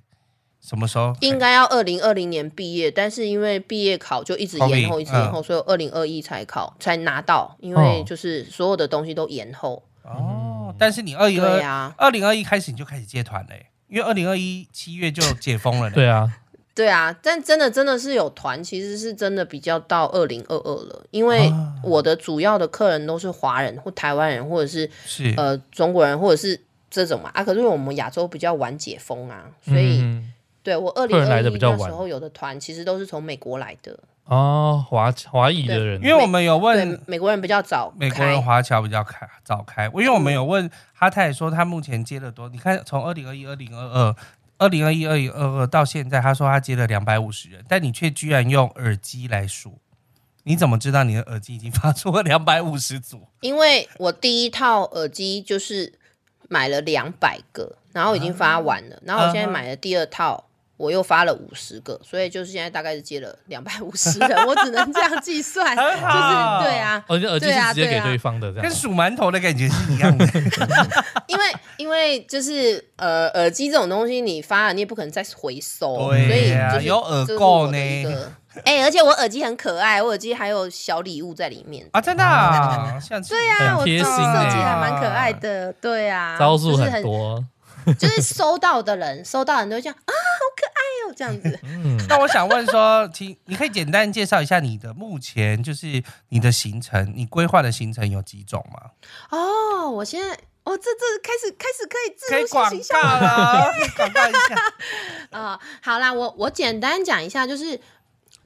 Speaker 2: 什么时候？
Speaker 3: 应该要二零二零年毕业，但是因为毕业考就一直延后，一直延后，所以二零二一才考才拿到，因为就是所有的东西都延后。
Speaker 2: 哦，但是你二零二二零二一开始你就开始接团嘞，因为二零二一七月就解封了。
Speaker 1: 对啊，
Speaker 3: 对啊，但真的真的是有团，其实是真的比较到二零二二了，因为我的主要的客人都是华人或台湾人，或者是是。呃中国人，或者是这种嘛。啊，可是我们亚洲比较晚解封啊，所以。对，我二零二一那时候有的团其实都是从美国来的
Speaker 1: 哦，华华裔的人，
Speaker 2: 因为我们有问
Speaker 3: 美国人比较早，
Speaker 2: 美国人华侨比较开早开，因为我们有问哈泰说他目前接了多，你看从二零二一、二零二二、二零二一、二零二二到现在，他说他接了两百五十人，但你却居然用耳机来数。你怎么知道你的耳机已经发出了 两百五十组？
Speaker 3: 因为我第一套耳机就是买了两百个，然后已经发完了，然后我现在买了第二套，我又发了五十个，所以就是现在大概是接了两百五十人，我只能这样计算，就是对啊，
Speaker 1: 耳耳机是直接给对方的，这样
Speaker 2: 跟数馒头的感觉是一样的。
Speaker 3: 因为因为就是呃耳机这种东西，你发了你也不可能再回收，
Speaker 2: 对
Speaker 3: 所以就是
Speaker 2: 有耳垢呢。
Speaker 3: 哎、欸，而且我耳机很可爱，我耳机还有小礼物在里面
Speaker 2: 啊！真的啊，像
Speaker 3: 对啊，我设计还蛮可爱的，对啊，
Speaker 1: 招数很多，
Speaker 3: 就是 收到的人，收到的人都会这样啊，好可爱哦，这样子。
Speaker 2: 嗯，那我想问说，请你可以简单介绍一下你的目前就是你的行程，你规划的行程有几种吗？
Speaker 3: 哦，我现在，哦，这这开始开始可以自
Speaker 2: 可以广告了，广告一下
Speaker 3: 啊、呃，好啦，我我简单讲一下，就是。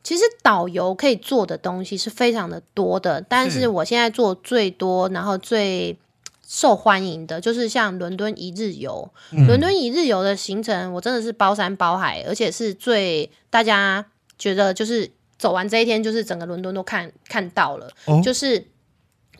Speaker 3: 其实导游可以做的东西是非常的多的，但是我现在做最多，然后最受欢迎的就是像伦敦一日游。嗯、伦敦一日游的行程，我真的是包山包海，而且是最大家觉得就是走完这一天，就是整个伦敦都看看到了。哦、就是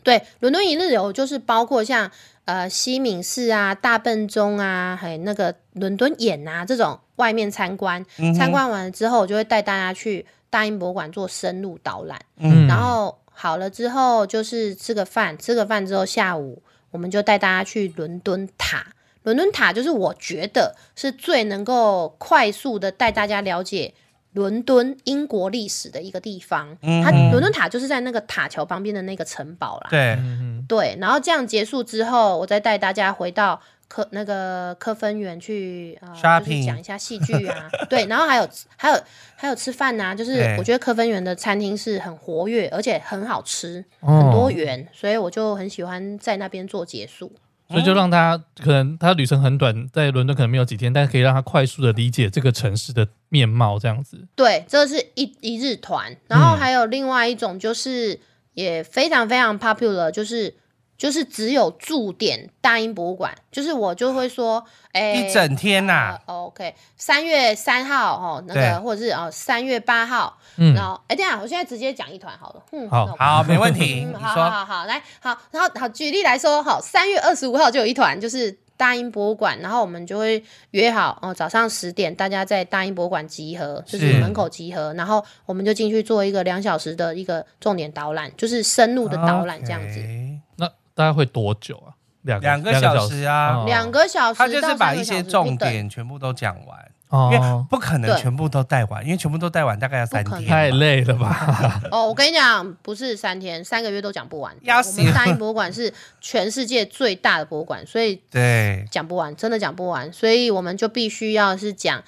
Speaker 3: 对伦敦一日游，就是包括像呃西敏寺啊、大笨钟啊，还有那个伦敦眼啊这种外面参观。参观完了之后，我就会带大家去。大英博物馆做深入导览，嗯，然后好了之后就是吃个饭，吃个饭之后下午我们就带大家去伦敦塔。伦敦塔就是我觉得是最能够快速的带大家了解伦敦英国历史的一个地方。嗯，它伦敦塔就是在那个塔桥旁边的那个城堡啦。
Speaker 2: 对，
Speaker 3: 对，然后这样结束之后，我再带大家回到。科那个科分园去啊，就是讲一下戏剧啊，对，然后还有还有还有吃饭呐、啊，就是我觉得科分园的餐厅是很活跃，而且很好吃，哦、很多元，所以我就很喜欢在那边做结束。
Speaker 1: 所以就让他可能他旅程很短，在伦敦可能没有几天，但是可以让他快速的理解这个城市的面貌，这样子。
Speaker 3: 对，这是一一日团，然后还有另外一种就是也非常非常 popular，就是。就是只有驻点大英博物馆，就是我就会说，哎、欸，
Speaker 2: 一整天呐、啊
Speaker 3: 呃。OK，三月三号哦，那个或者是哦三月八号，嗯、然后哎，等下我现在直接讲一团好了，嗯，
Speaker 2: 好，好，没问题。
Speaker 3: 嗯、好好好好，来，好，然后好举例来说，好，三月二十五号就有一团，就是大英博物馆，然后我们就会约好哦，早上十点大家在大英博物馆集合，就是门口集合，然后我们就进去做一个两小时的一个重点导览，就是深入的导览这样子。
Speaker 1: Okay. 那大概会多久啊？两
Speaker 2: 两个小时啊，
Speaker 3: 两个小时。
Speaker 2: 他就是把一些重点全部都讲完，哦、因为不可能全部都带完，因为全部都带完大概要三天，
Speaker 1: 太累了吧？
Speaker 3: 哦，我跟你讲，不是三天，三个月都讲不完。死我们大英博物馆是全世界最大的博物馆，所以对讲不完，真的讲不完，所以我们就必须要是讲。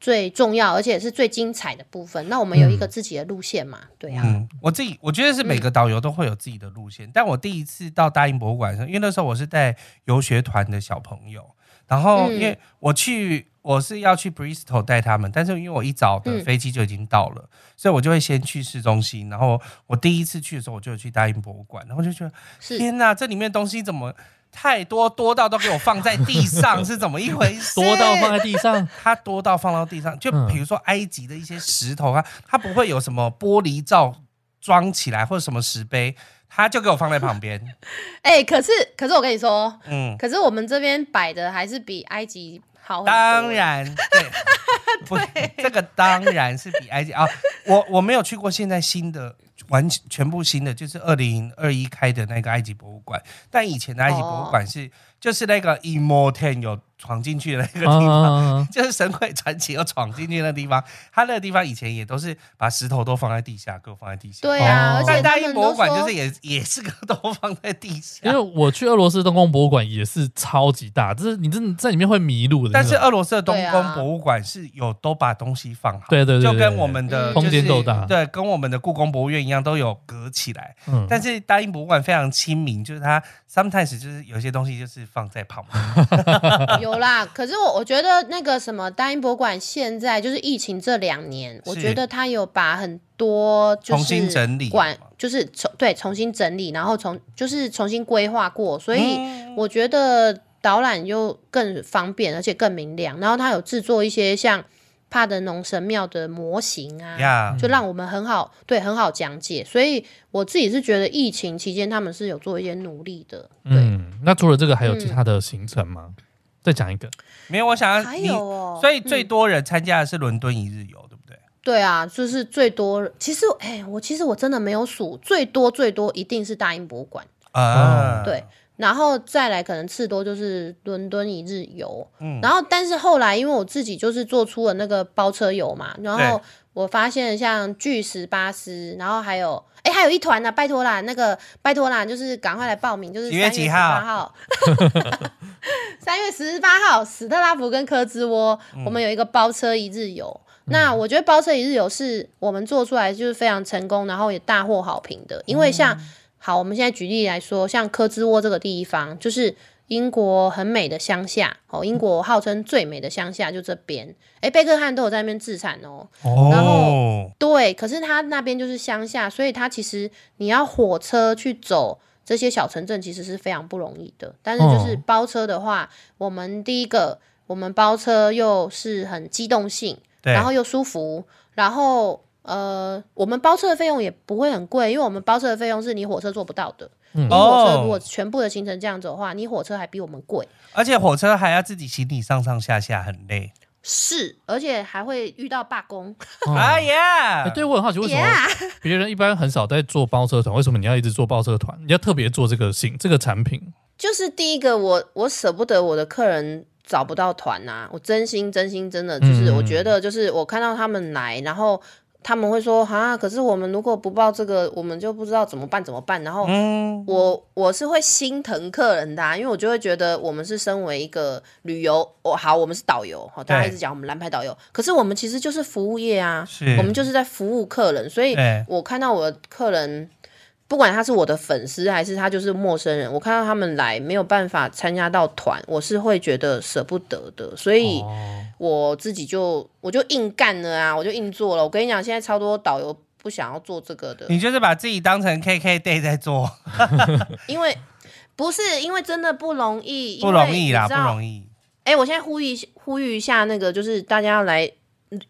Speaker 3: 最重要而且是最精彩的部分，那我们有一个自己的路线嘛？嗯、对呀、啊嗯，
Speaker 2: 我自己我觉得是每个导游都会有自己的路线。嗯、但我第一次到大英博物馆上，因为那时候我是带游学团的小朋友，然后因为我去我是要去 Bristol 带他们，但是因为我一早的飞机就已经到了，嗯、所以我就会先去市中心。然后我第一次去的时候，我就去大英博物馆，然后就觉得是天哪，这里面东西怎么？太多多到都给我放在地上 是怎么一回事？
Speaker 1: 多到放在地上，
Speaker 2: 它多到放到地上，就比如说埃及的一些石头啊，它不会有什么玻璃罩装起来或者什么石碑，它就给我放在旁边。
Speaker 3: 哎、欸，可是可是我跟你说，嗯，可是我们这边摆的还是比埃及好。
Speaker 2: 当然，对，不，对这个当然是比埃及啊，我我没有去过现在新的。完全部新的，就是二零二一开的那个埃及博物馆，但以前的埃及博物馆是、就是那个 Immortan 有。闯进去的那个地方，就是《神鬼传奇》有闯进去的那个地方。他那个地方以前也都是把石头都放在地下，给我放在地下。
Speaker 3: 对啊，而且
Speaker 2: 大英博物馆就是也也是个都放在地下。
Speaker 1: 因为我去俄罗斯东宫博物馆也是超级大，就是你真的在里面会迷路的。
Speaker 2: 但是俄罗斯的东宫博物馆是有都把东西放好，
Speaker 1: 对对对，
Speaker 2: 就跟我们的
Speaker 1: 空间够大，
Speaker 2: 对，跟我们的故宫博物院一样，都有隔起来。嗯，但是大英博物馆非常亲民，就是它 sometimes 就是有些东西就是放在旁边。
Speaker 3: 有啦，可是我我觉得那个什么大英博物馆现在就是疫情这两年，我觉得他有把很多就是
Speaker 2: 重新整理，
Speaker 3: 管就是重对重新整理，然后重就是重新规划过，所以我觉得导览又更方便，而且更明亮。然后他有制作一些像。帕德农神庙的模型啊，yeah, 就让我们很好对很好讲解，所以我自己是觉得疫情期间他们是有做一些努力的。嗯，
Speaker 1: 那除了这个还有其他的行程吗？嗯、再讲一个，
Speaker 2: 没有，我想要
Speaker 3: 还有哦，
Speaker 2: 所以最多人参加的是伦敦一日游，对不对？
Speaker 3: 对啊，就是最多。其实，哎，我其实我真的没有数，最多最多一定是大英博物馆啊，对。然后再来可能次多就是伦敦一日游，嗯，然后但是后来因为我自己就是做出了那个包车游嘛，然后我发现像巨石巴斯，然后还有哎还有一团呢、啊，拜托啦，那个拜托啦，就是赶快来报名，就是 三月十八号，三月十八号，史特拉福跟科兹窝，嗯、我们有一个包车一日游，嗯、那我觉得包车一日游是我们做出来就是非常成功，然后也大获好评的，因为像。嗯好，我们现在举例来说，像科兹沃这个地方，就是英国很美的乡下哦。英国号称最美的乡下就这边，哎，贝克汉都有在那边自产哦。哦。然后对，可是他那边就是乡下，所以他其实你要火车去走这些小城镇，其实是非常不容易的。但是就是包车的话，我们第一个，我们包车又是很机动性，然后又舒服，然后。呃，我们包车的费用也不会很贵，因为我们包车的费用是你火车做不到的。嗯、你火车如果全部的行程这样走的话，你火车还比我们贵。
Speaker 2: 而且火车还要自己行李上上下下，很累。
Speaker 3: 是，而且还会遇到罢工。
Speaker 2: 啊 呀！
Speaker 1: 对，我很好奇，为什么别人一般很少在做包车团，为什么你要一直做包车团？你要特别做这个行这个产品？
Speaker 3: 就是第一个，我我舍不得我的客人找不到团呐、啊。我真心真心真的就是，我觉得就是我看到他们来，然后。他们会说啊，可是我们如果不报这个，我们就不知道怎么办怎么办。然后我、嗯、我，是会心疼客人的、啊，因为我就会觉得我们是身为一个旅游，我好，我们是导游，好大家一直讲我们蓝牌导游，可是我们其实就是服务业啊，我们就是在服务客人，所以我看到我的客人。不管他是我的粉丝还是他就是陌生人，我看到他们来没有办法参加到团，我是会觉得舍不得的，所以我自己就我就硬干了啊，我就硬做了。我跟你讲，现在超多导游不想要做这个的，
Speaker 2: 你就是把自己当成 KKday 在做，
Speaker 3: 因为不是因为真的不容易，
Speaker 2: 不容易啦，不容易。
Speaker 3: 哎、欸，我现在呼吁呼吁一下，那个就是大家要来。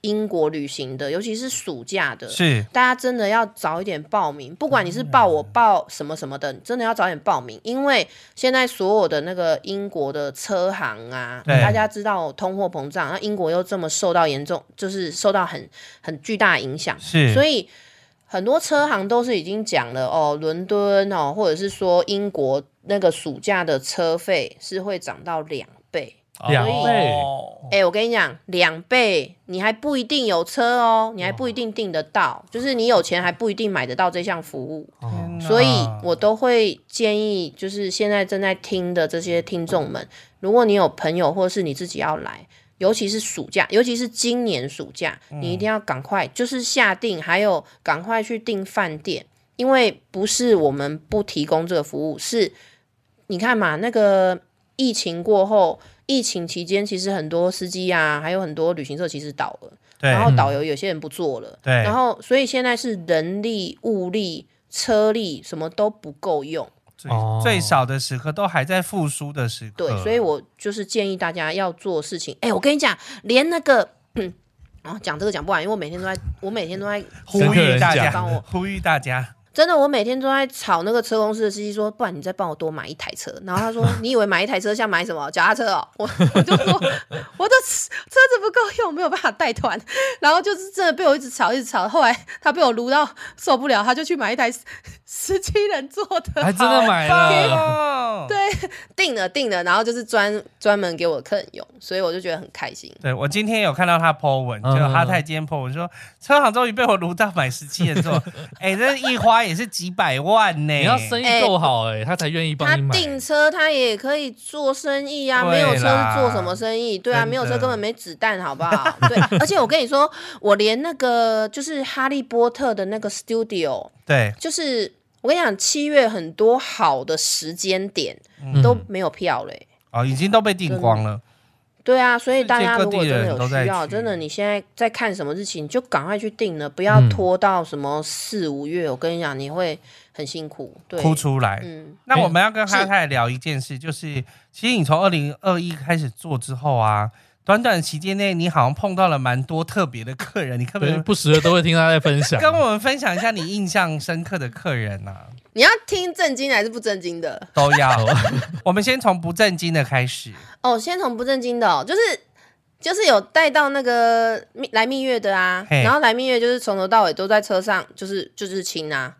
Speaker 3: 英国旅行的，尤其是暑假的，
Speaker 2: 是
Speaker 3: 大家真的要早一点报名。不管你是报我报什么什么的，真的要早点报名，因为现在所有的那个英国的车行啊，大家知道通货膨胀，那英国又这么受到严重，就是受到很很巨大的影响，是所以很多车行都是已经讲了哦，伦敦哦，或者是说英国那个暑假的车费是会涨到两倍。
Speaker 1: 两倍，
Speaker 3: 哎、欸，我跟你讲，两倍，你还不一定有车哦，你还不一定订得到，就是你有钱还不一定买得到这项服务，所以我都会建议，就是现在正在听的这些听众们，如果你有朋友或是你自己要来，尤其是暑假，尤其是今年暑假，你一定要赶快就是下定，还有赶快去订饭店，因为不是我们不提供这个服务，是你看嘛，那个疫情过后。疫情期间，其实很多司机啊，还有很多旅行社其实倒了，对然后导游有些人不做了，对然后所以现在是人力、物力、车力什么都不够用，
Speaker 2: 最最少的时刻都还在复苏的时刻。
Speaker 3: 对，所以我就是建议大家要做事情。哎，我跟你讲，连那个，啊，讲这个讲不完，因为我每天都在，我每天都在
Speaker 2: 呼吁大家，帮我呼吁大家。
Speaker 3: 真的，我每天都在吵那个车公司的司机说，不然你再帮我多买一台车。然后他说，你以为买一台车像买什么脚踏车哦？我我就说，我的车子不够用，没有办法带团。然后就是真的被我一直吵，一直吵。后来他被我撸到受不了，他就去买一台十七人座的，
Speaker 1: 还真的买了，
Speaker 3: 对，定了定了，然后就是专专门给我客人用，所以我就觉得很开心。
Speaker 2: 对，我今天有看到他 po 文，就哈泰今天 po 文说，车行终于被我撸到买十七人座，哎，这一花。也是几百万呢，
Speaker 1: 你要生意够好哎、欸，欸、他才愿意帮你买。
Speaker 3: 他订车，他也可以做生意啊。啦没有车是做什么生意？对啊，的没有车根本没子弹，好不好？对，而且我跟你说，我连那个就是哈利波特的那个 studio，
Speaker 2: 对，
Speaker 3: 就是我跟你讲，七月很多好的时间点都没有票嘞、欸。
Speaker 2: 哦，已经都被订光了。
Speaker 3: 对啊，所以大家如果真的有需要，真的你现在在看什么日期，你就赶快去定了，不要拖到什么四五月。嗯、我跟你讲，你会很辛苦，对，
Speaker 2: 哭出来。嗯，那我们要跟哈太聊一件事，就是，其实你从二零二一开始做之后啊。短短的期间内，你好像碰到了蛮多特别的客人，你可不可以
Speaker 1: 不时的都会听他在分享，
Speaker 2: 跟我们分享一下你印象深刻的客人啊？
Speaker 3: 你要听正经还是不正经的？
Speaker 2: 都要。我们先从不正经的开始。
Speaker 3: 哦，先从不正经的哦，就是就是有带到那个来蜜月的啊，然后来蜜月就是从头到尾都在车上，就是就是亲啊，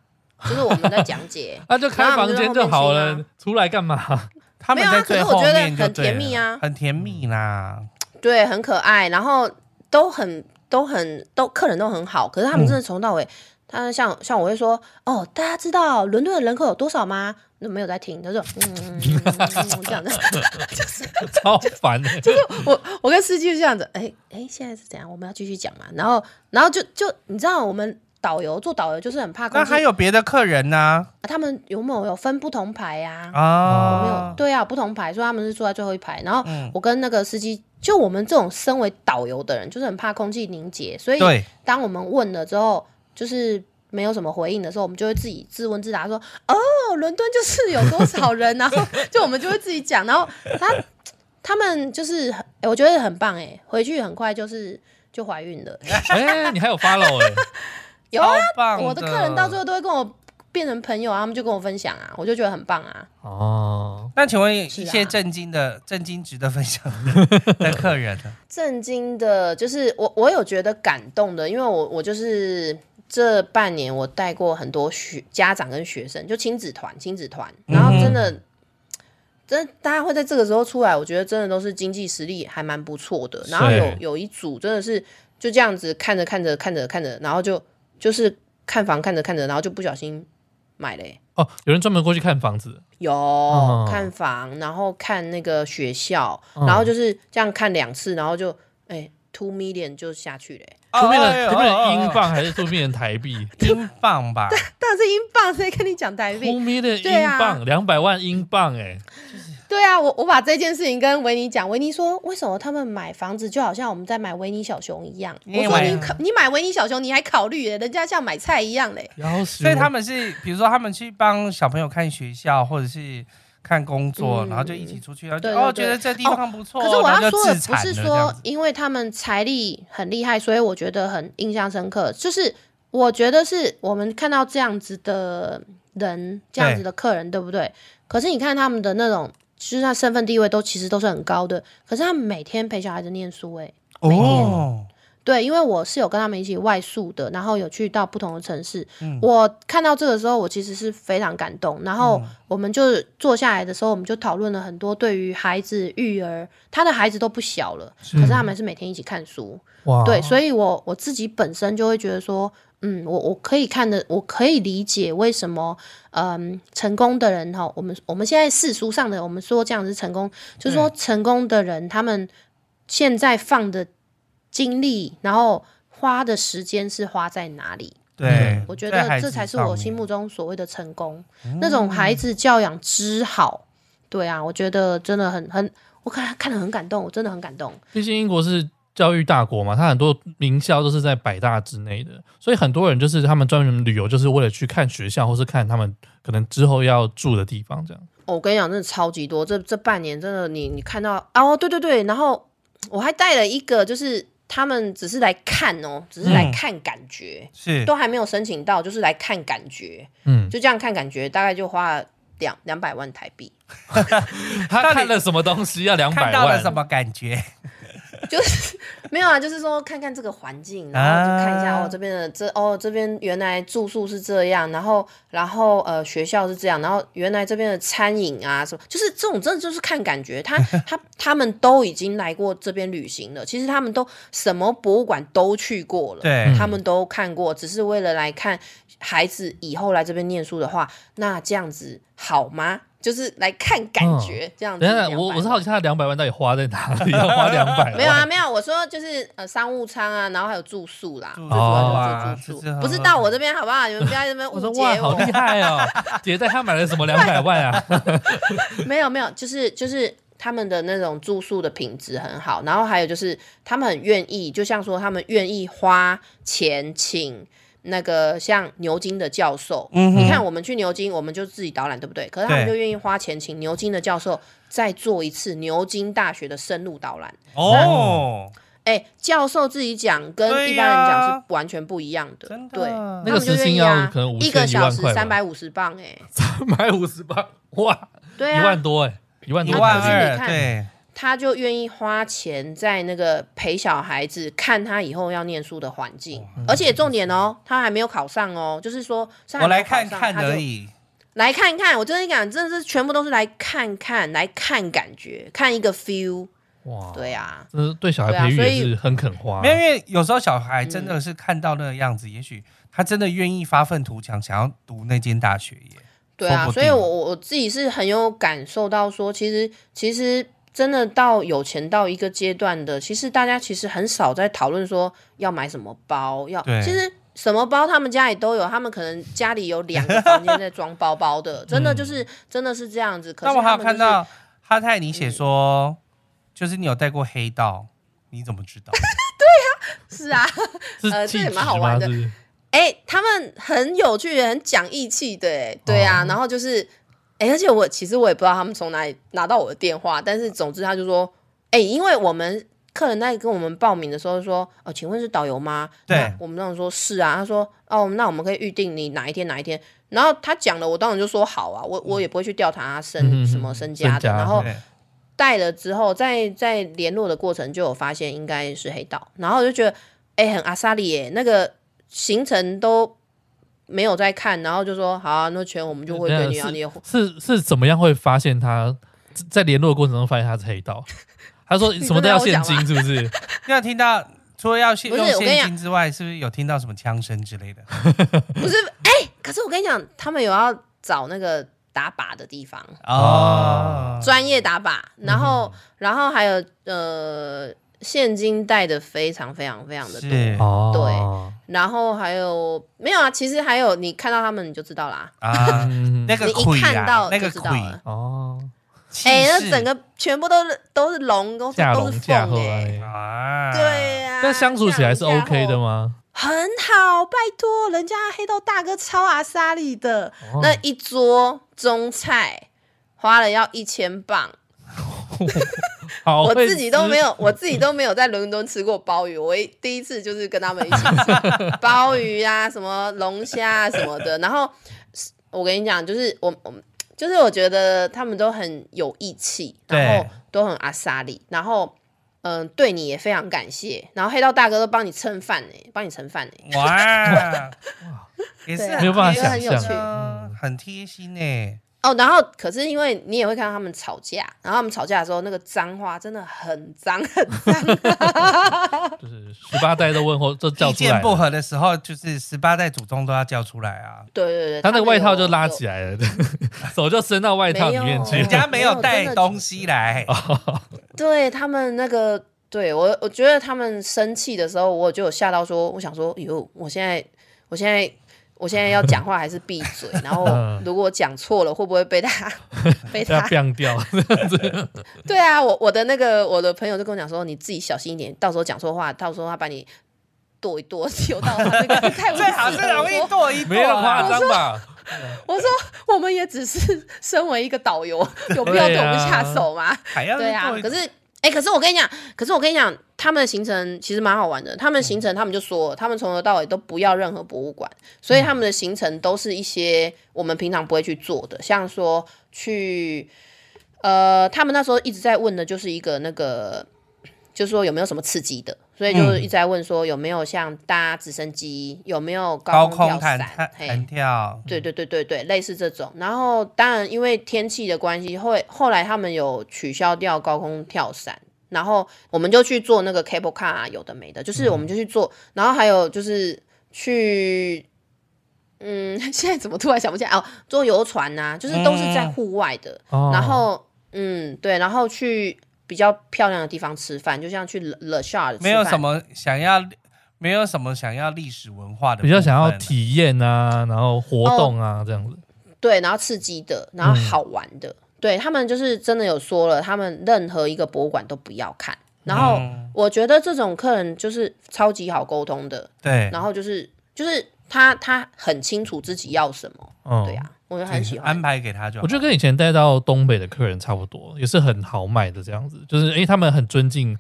Speaker 3: 就是我们在讲解，
Speaker 1: 那 就开房间就好了，出来干嘛？
Speaker 2: 他们在最后面
Speaker 3: 很甜蜜啊，
Speaker 2: 很甜蜜啦。
Speaker 3: 对，很可爱，然后都很都很都客人都很好，可是他们真的从头到尾，嗯、他像像我会说哦，大家知道伦敦的人口有多少吗？那没有在听，他说嗯，嗯，嗯，嗯这样子，就是
Speaker 1: 超烦的，
Speaker 3: 就是我我跟司机就这样子，哎哎，现在是怎样？我们要继续讲嘛？然后然后就就你知道我们。导游做导游就是很怕。
Speaker 2: 那还有别的客人呢？
Speaker 3: 他们有没有有分不同排呀？啊，有没有？对啊，不同排，所以他们是坐在最后一排。然后我跟那个司机，就我们这种身为导游的人，就是很怕空气凝结，所以当我们问了之后，就是没有什么回应的时候，我们就会自己自问自答说：“哦，伦敦就是有多少人？”然后 就我们就会自己讲。然后他他们就是，我觉得很棒哎，回去很快就是就怀孕了。
Speaker 1: 哎，你还有 follow 哎？
Speaker 3: 有啊，我的客人到最后都会跟我变成朋友啊，他们就跟我分享啊，我就觉得很棒啊。
Speaker 2: 哦，那请问一些震惊的、震惊值得分享的客人呢？
Speaker 3: 震惊的，就是我我有觉得感动的，因为我我就是这半年我带过很多学家长跟学生，就亲子团、亲子团，然后真的，嗯、真的大家会在这个时候出来，我觉得真的都是经济实力还蛮不错的。然后有有一组真的是就这样子看着看着看着看着，然后就。就是看房看着看着，然后就不小心买了、欸。
Speaker 1: 哦，有人专门过去看房子？
Speaker 3: 有、哦、看房，然后看那个学校，哦、然后就是这样看两次，然后就哎，two million 就下去嘞、欸。
Speaker 1: Two million，two million 英镑还是出面的台币？
Speaker 2: 英镑吧？
Speaker 3: 当然 是英镑，谁跟你讲台币
Speaker 1: 出面的英镑，两百、啊、万英镑、欸，哎。
Speaker 3: 对啊，我我把这件事情跟维尼讲，维尼说，为什么他们买房子就好像我们在买维尼小熊一样？我说你考你买维尼小熊你还考虑耶，人家像买菜一样嘞。
Speaker 2: 所以他们是比如说他们去帮小朋友看学校或者是看工作，嗯、然后就一起出去，然后就哦觉得这地方不错。
Speaker 3: 可是我要说的不是说，因为他们财力很厉害，所以我觉得很印象深刻。就是我觉得是我们看到这样子的人，这样子的客人，对，不对？可是你看他们的那种。其实他身份地位都其实都是很高的，可是他们每天陪小孩子念书、欸，哎，哦、对，因为我是有跟他们一起外宿的，然后有去到不同的城市，嗯、我看到这个时候，我其实是非常感动。然后我们就坐下来的时候，我们就讨论了很多对于孩子育儿，他的孩子都不小了，是可是他们是每天一起看书，哇对，所以我我自己本身就会觉得说。嗯，我我可以看的，我可以理解为什么，嗯，成功的人哈，我们我们现在世俗上的，我们说这样子成功，就是说成功的人，他们现在放的精力，然后花的时间是花在哪里？
Speaker 2: 对，嗯，
Speaker 3: 我觉得这才是我心目中所谓的成功，那种孩子教养之好，对啊，我觉得真的很很，我看看得很感动，我真的很感动。
Speaker 1: 毕竟英国是。教育大国嘛，它很多名校都是在百大之内的，所以很多人就是他们专门旅游，就是为了去看学校，或是看他们可能之后要住的地方。这样，
Speaker 3: 我跟你讲，真的超级多。这这半年真的你，你你看到哦，对对对，然后我还带了一个，就是他们只是来看哦，只是来看感觉，嗯、是都还没有申请到，就是来看感觉，嗯，就这样看感觉，大概就花了两两百万台币。
Speaker 1: 他看了什么东西要两百万？
Speaker 2: 看到了什么感觉？
Speaker 3: 就是没有啊，就是说看看这个环境，然后就看一下、啊、哦，这边的这哦这边原来住宿是这样，然后然后呃学校是这样，然后原来这边的餐饮啊什么，就是这种真的就是看感觉。他 他他们都已经来过这边旅行了，其实他们都什么博物馆都去过了，对，他们都看过，只是为了来看孩子以后来这边念书的话，那这样子好吗？就是来看感觉、嗯、这样子。等
Speaker 1: 下，我我是好奇他的两百万到底花在哪里？要花两百万？
Speaker 3: 没有啊，没有。我说就是呃商务舱啊，然后还有住宿啦，最主要就是住宿，不是到我这边好不好？你们不要这边误解我。我说哇，
Speaker 1: 好厉害哦！姐在他买了什么两百万啊？
Speaker 3: 没有没有，就是就是他们的那种住宿的品质很好，然后还有就是他们很愿意，就像说他们愿意花钱请那个像牛津的教授。嗯，你看我们去牛津，我们就自己导览，对不对？可是他们就愿意花钱请牛津的教授再做一次牛津大学的深入导览。哦，哎、欸，教授自己讲跟一般人讲是完全不一样的。
Speaker 2: 真的，
Speaker 3: 对，
Speaker 1: 那个时薪要可能
Speaker 3: 一个小时三百五十镑，哎，
Speaker 1: 三百五十镑，哇，
Speaker 3: 对啊，
Speaker 1: 一万多，哎。一万多，
Speaker 2: 一万二，对，
Speaker 3: 他就愿意花钱在那个陪小孩子看他以后要念书的环境，而且重点哦，他还没有考上哦，就是说
Speaker 2: 我来看看而已，
Speaker 3: 来看看，我真的讲，真的是全部都是来看看，来看感觉，看一个 feel，哇，对呀，
Speaker 1: 这对小孩培育也是很肯花，
Speaker 2: 因为有时候小孩真的是看到那个样子，也许他真的愿意发愤图强，想要读那间大学耶。
Speaker 3: 对啊，所以我我自己是很有感受到说，其实其实真的到有钱到一个阶段的，其实大家其实很少在讨论说要买什么包，要其实什么包他们家里都有，他们可能家里有两个房间在装包包的，真的就是真的是这样子。可是、
Speaker 2: 我还有看到哈泰，你写说、嗯、就是你有带过黑道，你怎么知道？
Speaker 3: 对啊，是啊，呃，这也蛮好玩的。哎、欸，他们很有趣，很讲义气的，哎，对啊，哦、然后就是，哎、欸，而且我其实我也不知道他们从哪里拿到我的电话，但是总之他就说，哎、欸，因为我们客人在跟我们报名的时候说，哦，请问是导游吗？
Speaker 2: 对，
Speaker 3: 我们当时说是啊，他说，哦，那我们可以预定你哪一天哪一天，然后他讲了，我当然就说好啊，我我也不会去调查他身、嗯、什么身家的，家然后带了之后，在在联络的过程就有发现应该是黑道，然后我就觉得，哎、欸，很阿萨里耶那个。行程都没有在看，然后就说好啊，那钱我们就会给你啊。你
Speaker 1: 是是，是怎么样会发现他在联络的过程中发现他是黑道？他说什么都要现金，是不是？
Speaker 2: 要听到除了要现用现金之外，是不是有听到什么枪声之类的？
Speaker 3: 不是，哎、欸，可是我跟你讲，他们有要找那个打靶的地方
Speaker 2: 哦，
Speaker 3: 专业打靶，然后、嗯、然后还有呃。现金带的非常非常非常的多，对，然后还有没有啊？其实还有，你看到他们你就知道啦。
Speaker 2: 啊，那个
Speaker 3: 你一看到就知道了。
Speaker 1: 哦，
Speaker 3: 哎，那整个全部都是都是龙，都是都是凤哎。啊，对呀。
Speaker 1: 那相处起来是 OK 的吗？
Speaker 3: 很好，拜托，人家黑道大哥超阿莎力的，那一桌中菜花了要一千 镑。我自己都没有，我自己都没有在伦敦吃过鲍鱼。我第一次就是跟他们一起吃鲍鱼啊，什么龙虾啊什么的。然后我跟你讲，就是我，我就是我觉得他们都很有义气，然后都很阿萨里，然后嗯、呃，对你也非常感谢。然后黑道大哥都帮你蹭饭呢，帮你盛饭呢。
Speaker 2: 哇，也是
Speaker 1: 没有办法
Speaker 3: 想象，
Speaker 2: 嗯、很贴心呢。
Speaker 3: 哦，然后可是因为你也会看到他们吵架，然后他们吵架的时候，那个脏话真的很脏很脏，
Speaker 1: 就是十八代都问候，都叫出来。
Speaker 2: 意见不合的时候，就是十八代祖宗都要叫出来啊。
Speaker 3: 对对对，
Speaker 1: 他那个外套就拉起来了，手就伸到外套里面去。
Speaker 2: 人家没有带东西来。
Speaker 3: 对他们那个，对我我觉得他们生气的时候，我就有吓到说，我想说，哟，我现在我现在。我现在要讲话还是闭嘴？然后如果讲错了，会不会被他 被他
Speaker 1: 变掉？
Speaker 3: 对啊，我我的那个我的朋友就跟我讲说，你自己小心一点，到时候讲错话，到时候他把你剁一剁，丢到那个 太
Speaker 2: 最好是容易剁一剁，
Speaker 1: 没有夸张吧？
Speaker 3: 我说我们也只是身为一个导游，有必要对我们下手吗？对啊，可是。哎、欸，可是我跟你讲，可是我跟你讲，他们的行程其实蛮好玩的。他们的行程，他们就说，他们从头到尾都不要任何博物馆，所以他们的行程都是一些我们平常不会去做的，像说去，呃，他们那时候一直在问的就是一个那个，就是说有没有什么刺激的。所以就是一直在问说有没有像搭直升机，有没有高空跳伞、
Speaker 2: 弹跳？
Speaker 3: 对对对对对，类似这种。然后当然因为天气的关系，会后来他们有取消掉高空跳伞，然后我们就去做那个 cable car 啊，有的没的，就是我们就去做。嗯、然后还有就是去，嗯，现在怎么突然想不起来哦？坐游船呐、啊，就是都是在户外的。嗯、然后嗯，对，然后去。比较漂亮的地方吃饭，就像去 Le Shard，
Speaker 2: 没有什么想要，没有什么想要历史文化的，
Speaker 1: 比较想要体验啊，然后活动啊、哦、这样子。
Speaker 3: 对，然后刺激的，然后好玩的，嗯、对他们就是真的有说了，他们任何一个博物馆都不要看。然后我觉得这种客人就是超级好沟通的，
Speaker 2: 对。
Speaker 3: 然后就是就是他他很清楚自己要什么，嗯，对呀、啊，我就很喜欢
Speaker 2: 安排给他就。
Speaker 1: 我觉得跟以前带到东北的客人差不多，也是很豪迈的这样子，就是因为他们很尊敬，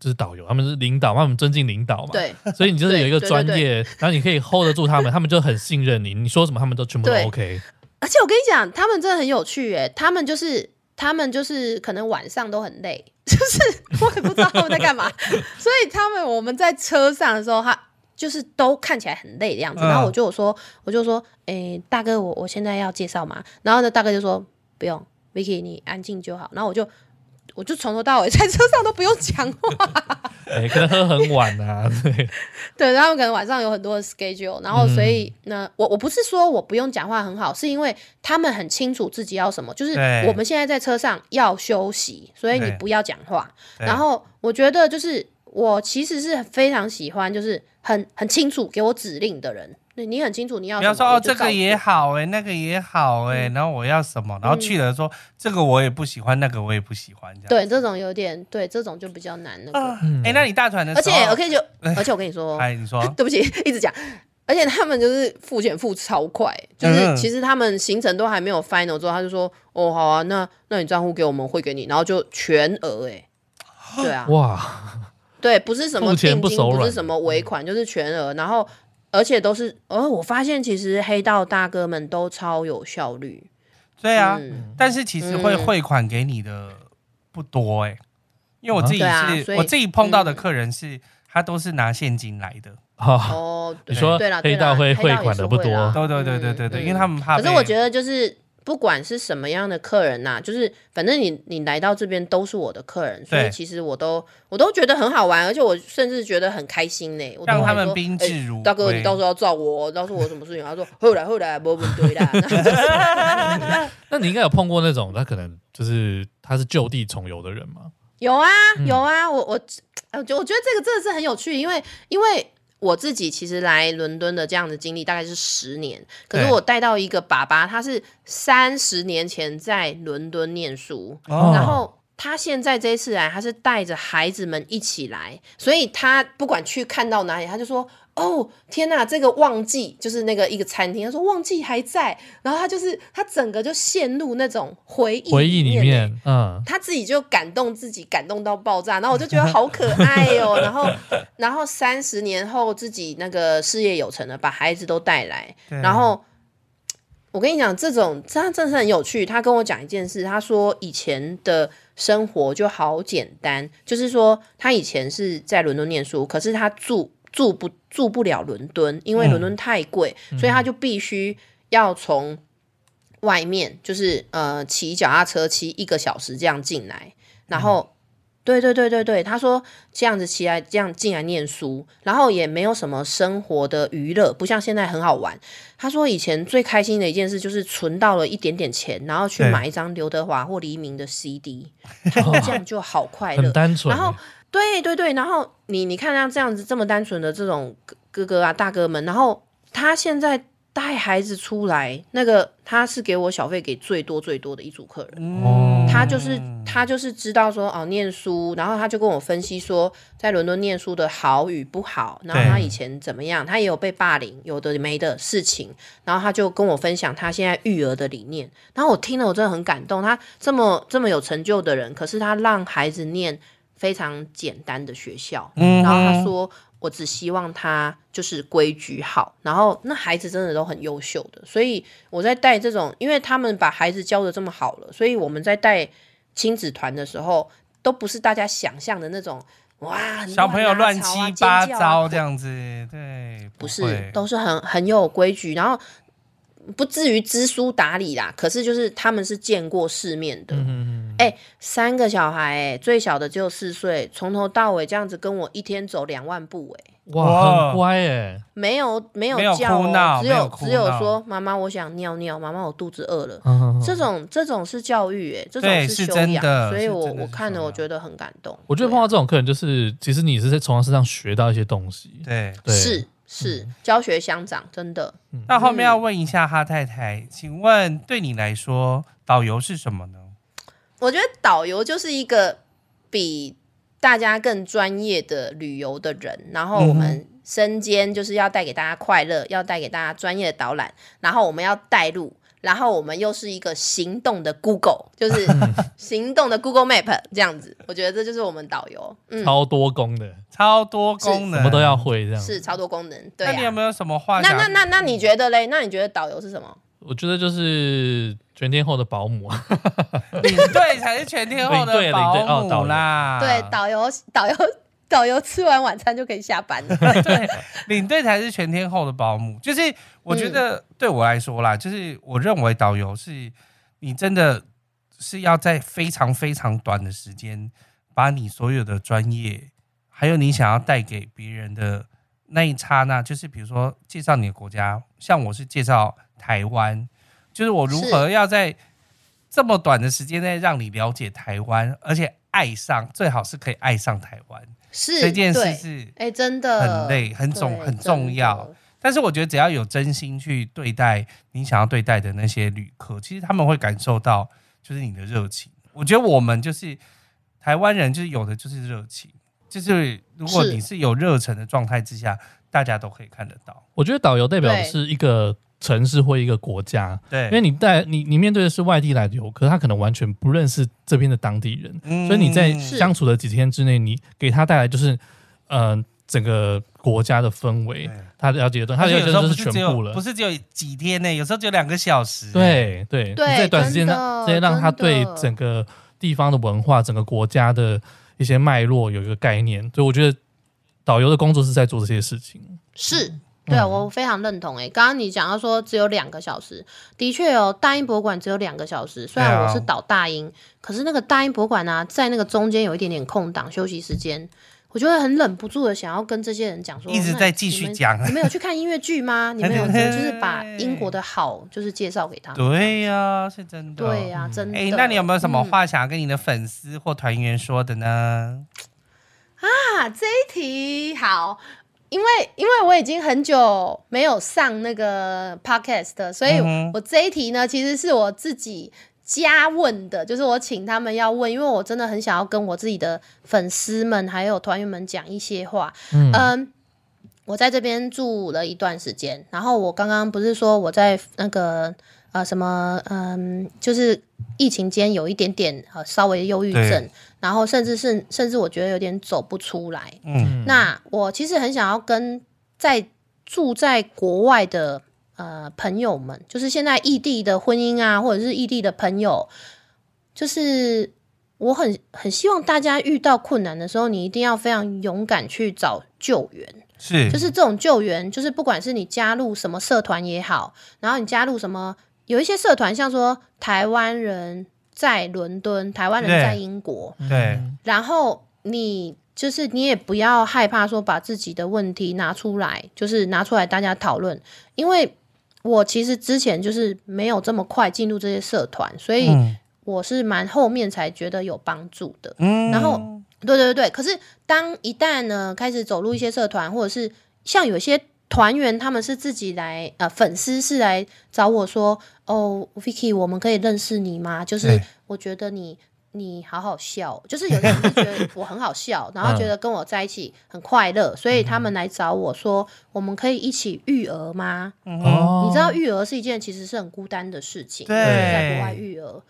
Speaker 1: 就是导游，他们是领导，他们尊敬领导嘛，
Speaker 3: 对。
Speaker 1: 所以你就是有一个专业，然后你可以 hold 得住他们，他们就很信任你，你说什么他们都全部都 OK。
Speaker 3: 而且我跟你讲，他们真的很有趣诶，他们就是他们就是可能晚上都很累。就是我也不知道他们在干嘛，所以他们我们在车上的时候，他就是都看起来很累的样子。然后我就说，我就说，哎、欸，大哥，我我现在要介绍嘛。然后呢，大哥就说不用，Vicky，你安静就好。然后我就。我就从头到尾在车上都不用
Speaker 1: 讲话，可能喝很晚啊，对，
Speaker 3: 对，他们可能晚上有很多的 schedule，然后所以呢，我我不是说我不用讲话很好，是因为他们很清楚自己要什么，就是我们现在在车上要休息，所以你不要讲话。然后我觉得就是我其实是非常喜欢，就是很很清楚给我指令的人。对，你很清楚你要什么。
Speaker 2: 比方说哦，这个也好哎、欸，那个也好哎、欸嗯，然后我要什么，然后去了说、嗯、这个我也不喜欢，那个我也不喜欢，这样。
Speaker 3: 对，这种有点对，这种就比较难那个。哎、
Speaker 2: 那你大团的时候，
Speaker 3: 而且我可以就，而且我跟你说，
Speaker 2: 哎，你说，
Speaker 3: 对不起，一直讲，而且他们就是付钱付超快，就是其实他们行程都还没有 final 之后，他就说哦好啊，那那你账户给我们汇给你，然后就全额哎，对啊，
Speaker 1: 哇，
Speaker 3: 对，不是什么定金，不是什么尾款，就是全额，然后。而且都是，哦，我发现其实黑道大哥们都超有效率。
Speaker 2: 对啊，嗯、但是其实会汇款给你的不多哎、欸，因为我自己是、啊、我自己碰到的客人是，他都是拿现金来的。
Speaker 1: 哦，你说黑道会汇款的不多，
Speaker 2: 对对对对对对，因为他们怕。
Speaker 3: 可是我觉得就是。不管是什么样的客人呐、啊，就是反正你你来到这边都是我的客人，所以其实我都我都觉得很好玩，而且我甚至觉得很开心呢。
Speaker 2: 让他们宾至如。大
Speaker 3: 哥，你到时候要照我，到时候我什么事情？他说后来后来不不对啦。
Speaker 1: 那你应该有碰过那种他可能就是他是就地重游的人吗？
Speaker 3: 有啊有啊，我我我觉得这个真的是很有趣，因为因为。我自己其实来伦敦的这样的经历大概是十年，可是我带到一个爸爸，他是三十年前在伦敦念书，哦，然后。他现在这一次来，他是带着孩子们一起来，所以他不管去看到哪里，他就说：“哦，天哪，这个旺季就是那个一个餐厅。”他说：“旺季还在。”然后他就是他整个就陷入那种回忆
Speaker 1: 回忆里面，嗯，
Speaker 3: 他自己就感动自己，感动到爆炸。然后我就觉得好可爱哦。然后，然后三十年后自己那个事业有成了，把孩子都带来，然后。我跟你讲，这种他真的是很有趣。他跟我讲一件事，他说以前的生活就好简单，就是说他以前是在伦敦念书，可是他住住不住不了伦敦，因为伦敦太贵，嗯，所以他就必须要从外面，就是呃骑脚踏车骑一个小时这样进来，然后。嗯对对对对对，他说这样子起来，这样进来念书，然后也没有什么生活的娱乐，不像现在很好玩。他说以前最开心的一件事就是存到了一点点钱，然后去买一张刘德华或黎明的 CD，他说 这样就好快乐，
Speaker 1: 很单纯。
Speaker 3: 然后对对对，然后你你看他这样子这么单纯的这种哥哥啊大哥们，然后他现在。带孩子出来，那个他是给我小费给最多最多的一组客人，嗯、他就是他就是知道说哦念书，然后他就跟我分析说在伦敦念书的好与不好，然后他以前怎么样，他也有被霸凌，有的没的事情，然后他就跟我分享他现在育儿的理念，然后我听了我真的很感动，他这么这么有成就的人，可是他让孩子念非常简单的学校，嗯、然后他说。我只希望他就是规矩好，然后那孩子真的都很优秀的，所以我在带这种，因为他们把孩子教的这么好了，所以我们在带亲子团的时候，都不是大家想象的那种哇，
Speaker 2: 小朋友乱七八糟这样子，对，
Speaker 3: 不是，都是很很有规矩，然后。不至于知书达理啦，可是就是他们是见过世面的。哎、嗯欸，三个小孩、欸，哎，最小的只有四岁，从头到尾这样子跟我一天走两万步、欸，哎，
Speaker 1: 哇，很乖、欸，哎，
Speaker 3: 没有没有叫、喔，只有，有只有说妈妈，我想尿尿，妈妈，我肚子饿了。嗯、这种这种是教育、欸，哎，这种是修养，所以我我看了我觉得很感动。
Speaker 1: 我觉得碰到这种客人，就是其实你是在从他身上学到一些东西，
Speaker 2: 对，
Speaker 1: 对
Speaker 3: 是。是教学相长，真的。
Speaker 2: 那后面要问一下哈太太，请问对你来说，导游是什么呢？
Speaker 3: 我觉得导游就是一个比大家更专业的旅游的人，然后我们身兼就是要带给大家快乐，要带给大家专业的导览，然后我们要带路。然后我们又是一个行动的 Google，就是 行动的 Google Map 这样子，我觉得这就是我们导游，
Speaker 1: 嗯、超多功能，
Speaker 2: 超多功能，
Speaker 1: 什么都要会这样，
Speaker 3: 是超多功能。对、啊，
Speaker 2: 那你有没有什么话？
Speaker 3: 那那那那你觉得嘞？那你觉得导游是什么？
Speaker 1: 我觉得就是全天候的保姆啊，
Speaker 2: 领队才是全天候的保姆啦。
Speaker 3: 对，导游导游。导游吃完晚餐就可以下班了。
Speaker 2: 对，领队才是全天候的保姆。就是我觉得对我来说啦，就是我认为导游是你真的是要在非常非常短的时间，把你所有的专业，还有你想要带给别人的那一刹那，就是比如说介绍你的国家，像我是介绍台湾，就是我如何要在这么短的时间内让你了解台湾，而且爱上，最好是可以爱上台湾。
Speaker 3: 是
Speaker 2: 这件事是
Speaker 3: 哎，真的
Speaker 2: 很累，很重，很重要。但是我觉得只要有真心去对待你想要对待的那些旅客，其实他们会感受到就是你的热情。我觉得我们就是台湾人，就是有的就是热情，就是如果你是有热忱的状态之下，大家都可以看得到。
Speaker 1: 我觉得导游代表的是一个城市或一个国家，
Speaker 2: 对，
Speaker 1: 因为你带你你面对的是外地来的游客，他可能完全不认识这边的当地人，嗯、所以你在相处的几天之内，你给他带来就是，嗯、呃，整个国家的氛围，他了解的东西，他了解的就是全部了，
Speaker 2: 不是只有几天呢，有时候只有两个小时，
Speaker 1: 对对，对你在短时间内，直接让他对整个地方的文化、整个国家的一些脉络有一个概念，所以我觉得导游的工作是在做这些事情，
Speaker 3: 是。对啊，我非常认同诶。刚刚你讲到说只有两个小时，的确哦，大英博物馆只有两个小时。虽然我是导大英，可是那个大英博物馆呢、啊，在那个中间有一点点空档休息时间，我就会很忍不住的想要跟这些人讲说，
Speaker 2: 一直在继续讲。
Speaker 3: 你们有去看音乐剧吗？你 们有就是把英国的好就是介绍给他们。
Speaker 2: 对呀、啊，是真的。
Speaker 3: 对呀、啊，真的。哎，
Speaker 2: 那你有没有什么话想要跟你的粉丝或团员说的呢？
Speaker 3: 啊，这一题好。因为因为我已经很久没有上那个 podcast，所以我这一题呢，其实是我自己加问的，就是我请他们要问，因为我真的很想要跟我自己的粉丝们还有团员们讲一些话。嗯，嗯，我在这边住了一段时间，然后我刚刚不是说我在那个呃什么嗯，就是疫情间有一点点呃稍微忧郁症。然后甚至是甚至我觉得有点走不出来。嗯，那我其实很想要跟在住在国外的呃朋友们，就是现在异地的婚姻啊，或者是异地的朋友，就是我很很希望大家遇到困难的时候，你一定要非常勇敢去找救援。
Speaker 2: 是，
Speaker 3: 就是这种救援，就是不管是你加入什么社团也好，然后你加入什么，有一些社团像说台湾人。在伦敦，台湾人在英国，
Speaker 2: 对，
Speaker 3: 然后你就是你也不要害怕说把自己的问题拿出来，就是拿出来大家讨论。因为我其实之前就是没有这么快进入这些社团，所以我是蛮后面才觉得有帮助的。嗯，然后对对对，可是当一旦呢开始走入一些社团，或者是像有些。团员他们是自己来，呃，粉丝是来找我说，哦，Vicky，我们可以认识你吗？就是我觉得你你好好笑，就是有人是觉得我很好笑，然后觉得跟我在一起很快乐，所以他们来找我说，我们可以一起育儿吗？哦，你知道育儿是一件其实是很孤单的事情，对，在国外育儿，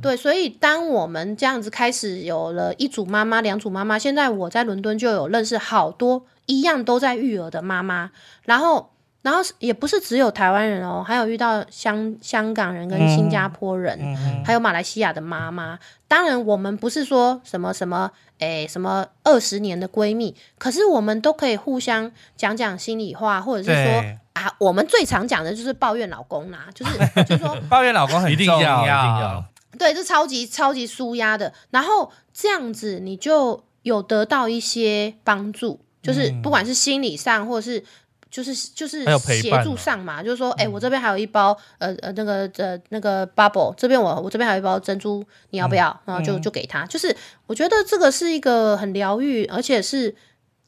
Speaker 3: 对，所以当我们这样子开始有了一组妈妈、两组妈妈，现在我在伦敦就有认识好多。一样都在育儿的妈妈，然后，然后也不是只有台湾人哦，还有遇到香香港人跟新加坡人，嗯嗯、还有马来西亚的妈妈。当然，我们不是说什么什么，诶，什么二十年的闺蜜，可是我们都可以互相讲讲心里话，或者是说啊，我们最常讲的就是抱怨老公啦，就是就是说
Speaker 2: 抱怨老公很重要，一定要，一定要，
Speaker 3: 对，这超级超级舒压的。然后这样子，你就有得到一些帮助。就是不管是心理上，或者是就是就是协助上嘛，就是说，哎、欸，我这边还有一包呃呃那个呃那个 bubble，这边我我这边还有一包珍珠，你要不要？然后就就给他。就是我觉得这个是一个很疗愈，而且是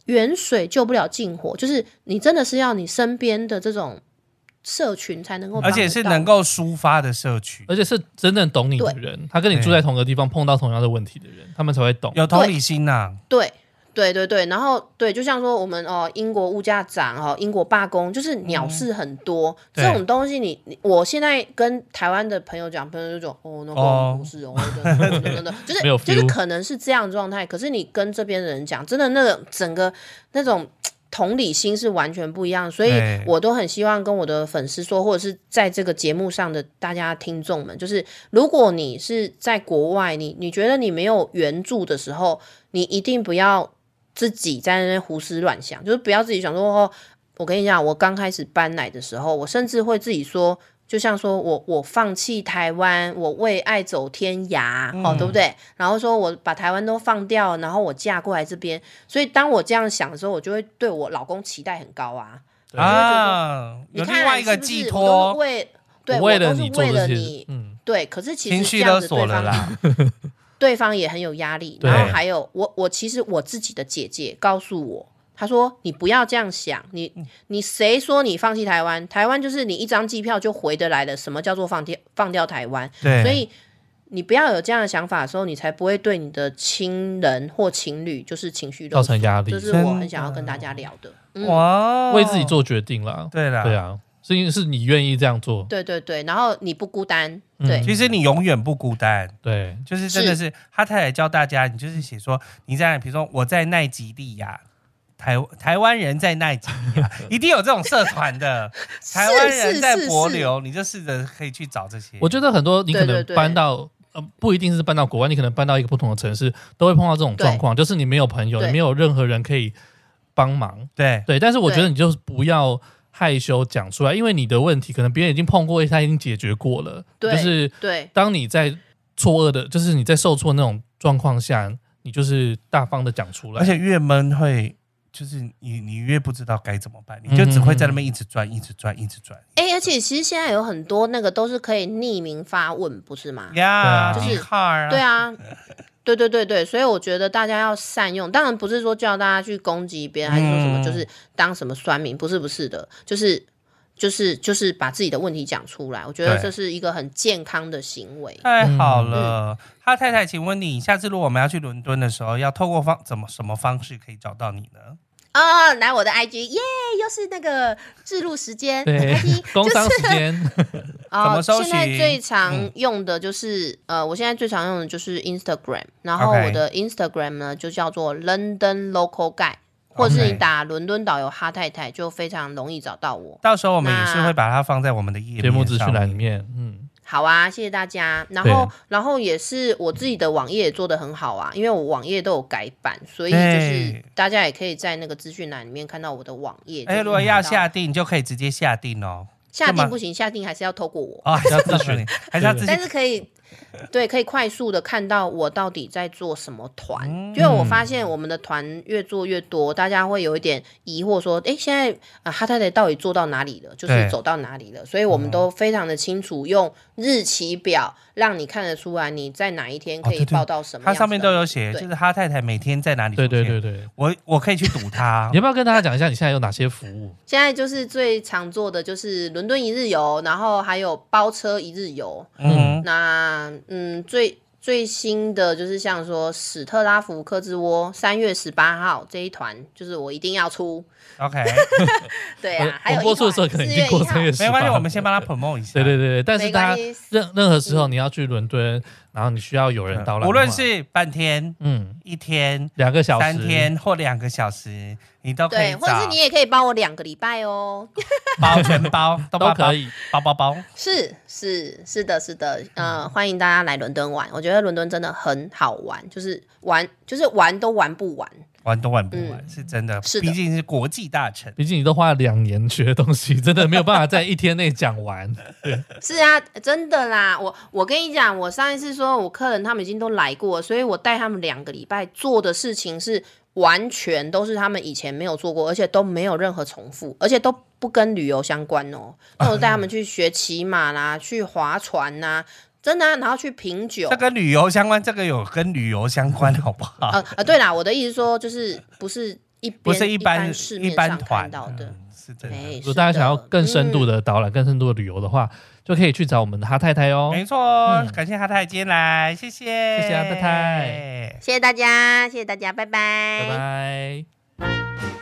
Speaker 3: 远水救不了近火，就是你真的是要你身边的这种社群才能够，
Speaker 2: 而且是能够抒发的社群，
Speaker 1: 而且是真正懂你的人，他跟你住在同个地方，碰到同样的问题的人，他们才会懂，
Speaker 2: 有同理心呐、啊。
Speaker 3: 对。对对对，然后对，就像说我们哦，英国物价涨哦，英国罢工，就是鸟事很多，嗯、这种东西你，你我现在跟台湾的朋友讲，朋友就说哦，那个不是哦，等等等等，就是就是可能是这样状态，可是你跟这边的人讲，真的那个整个那种同理心是完全不一样，所以我都很希望跟我的粉丝说，或者是在这个节目上的大家听众们，就是如果你是在国外，你你觉得你没有援助的时候，你一定不要。自己在那边胡思乱想，就是不要自己想说哦。我跟你讲，我刚开始搬来的时候，我甚至会自己说，就像说我我放弃台湾，我为爱走天涯，嗯、哦，对不对？然后说我把台湾都放掉，然后我嫁过来这边。所以当我这样想的时候，我就会对我老公期待很高啊。
Speaker 2: 啊，有另外一个寄托，
Speaker 3: 为对，我都是为了你，嗯，对。可是其实
Speaker 2: 情绪勒索了啦。
Speaker 3: 对方也很有压力，然后还有我，我其实我自己的姐姐告诉我，她说你不要这样想，你你谁说你放弃台湾？台湾就是你一张机票就回得来的。什么叫做放掉放掉台湾？
Speaker 2: 对，
Speaker 3: 所以你不要有这样的想法的时候，你才不会对你的亲人或情侣就是情绪
Speaker 1: 造成压力。
Speaker 3: 这是我很想要跟大家聊的。
Speaker 2: 的哇、嗯，
Speaker 1: 为自己做决定了，
Speaker 2: 对啦，
Speaker 1: 对啊。是因为是你愿意这样做，
Speaker 3: 对对对，然后你不孤单，对，
Speaker 2: 嗯、其实你永远不孤单，
Speaker 1: 对，
Speaker 2: 就是真的是，是。他太太教大家，你就是写说你在，比如说我在奈及利亚，台台湾人在奈及利亚，一定有这种社团的，台湾人在帛琉，你就试着可以去找这些。
Speaker 1: 我觉得很多你可能搬到呃，不一定是搬到国外，你可能搬到一个不同的城市，都会碰到这种状况，就是你没有朋友，你没有任何人可以帮忙，
Speaker 2: 对。
Speaker 1: 对，但是我觉得你就是不要。害羞讲出来，因为你的问题可能别人已经碰过，他已经解决过了。
Speaker 3: 对，
Speaker 1: 就是对。当你在错愕的，就是你在受挫那种状况下，你就是大方的讲出来。
Speaker 2: 而且越闷会，就是你你越不知道该怎么办，你就只会在那边一直转，一直转，一直转。
Speaker 3: 哎、欸，而且其实现在有很多那个都是可以匿名发问，不是吗？
Speaker 2: 呀、
Speaker 3: yeah，就是对啊。对对对对，所以我觉得大家要善用，当然不是说叫大家去攻击别人，还是说什么就是当什么酸民，不是不是的，就是就是就是把自己的问题讲出来，我觉得这是一个很健康的行为。
Speaker 2: 太好了，哈太太，请问你下次如果我们要去伦敦的时候，要透过方怎么什么方式可以找到你呢？
Speaker 3: 啊、哦，来我的 IG，耶，又是那个置入时间，
Speaker 1: 对，IG, 工商时间。
Speaker 3: 啊、哦，现在最常用的就是、嗯、呃，我现在最常用的就是 Instagram，然后我的 Instagram 呢就叫做 London Local Guide，或者是你打伦敦导游哈太太，就非常容易找到我。
Speaker 2: 到时候我们也是会把它放在我们的页面、节目资讯栏里面，嗯。
Speaker 3: 好啊，谢谢大家。然后，然后也是我自己的网页也做得很好啊，因为我网页都有改版，所以就是大家也可以在那个资讯栏里面看到我的网页。哎，
Speaker 2: 如果要下定，就可以直接下定哦。
Speaker 3: 下定不行，下定还是要透过我
Speaker 2: 啊，还是要咨询，还是要咨询，
Speaker 3: 但是可以。对，可以快速的看到我到底在做什么团，因为我发现我们的团越做越多，大家会有一点疑惑，说，哎，现在啊哈太太到底做到哪里了？就是走到哪里了？所以我们都非常的清楚，用日期表让你看得出来你在哪一天可以报到什么。
Speaker 2: 它上面都有写，就是哈太太每天在哪里。
Speaker 1: 对对对对，
Speaker 2: 我我可以去赌他。
Speaker 1: 你要不要跟大家讲一下你现在有哪些服务？
Speaker 3: 现在就是最常做的就是伦敦一日游，然后还有包车一日游。嗯，那。嗯，最最新的就是像说史特拉福克之窝三月十八号这一团，就是我一定要出。
Speaker 2: OK，
Speaker 3: 对啊，还有
Speaker 1: 播出的时候可能已经过三月十八，
Speaker 2: 没关系，我们先帮他 promote 一下。
Speaker 1: 对对对，但是大家任任何时候你要去伦敦。嗯然后你需要有人导览，
Speaker 2: 无论是半天、嗯，一天、
Speaker 1: 两个小时、
Speaker 2: 三天或两个小时，你都可以。对，
Speaker 3: 或者是你也可以帮我两个礼拜哦，
Speaker 2: 包全包都，包
Speaker 1: 都可以，
Speaker 2: 包包包。
Speaker 3: 是是是的，是的，呃，欢迎大家来伦敦玩，我觉得伦敦真的很好玩，就是玩就是玩都玩不完。
Speaker 2: 玩都玩不完，嗯、是真的。是的，毕竟是国际大城，
Speaker 1: 毕竟你都花了两年学的东西，真的没有办法在一天内讲完。对，
Speaker 3: 是啊，真的啦。我我跟你讲，我上一次说我客人他们已经都来过，所以我带他们两个礼拜做的事情是完全都是他们以前没有做过，而且都没有任何重复，而且都不跟旅游相关哦。那我带他们去学骑马啦，去划船呐。真的、啊，然后去品酒，
Speaker 2: 这跟旅游相关，这个有跟旅游相关，好不好？
Speaker 3: 呃呃，对啦，我的意思说就是不是一
Speaker 2: 不是一般
Speaker 3: 市面上看到的，
Speaker 2: 是真的。
Speaker 1: 如果大家想要更深度的导览、更深度的旅游的话，就可以去找我们的哈太太哦。
Speaker 2: 没错，感谢哈太太今天来，谢谢，
Speaker 1: 谢谢哈太太，
Speaker 3: 谢谢大家，谢谢大家，拜拜，
Speaker 1: 拜拜。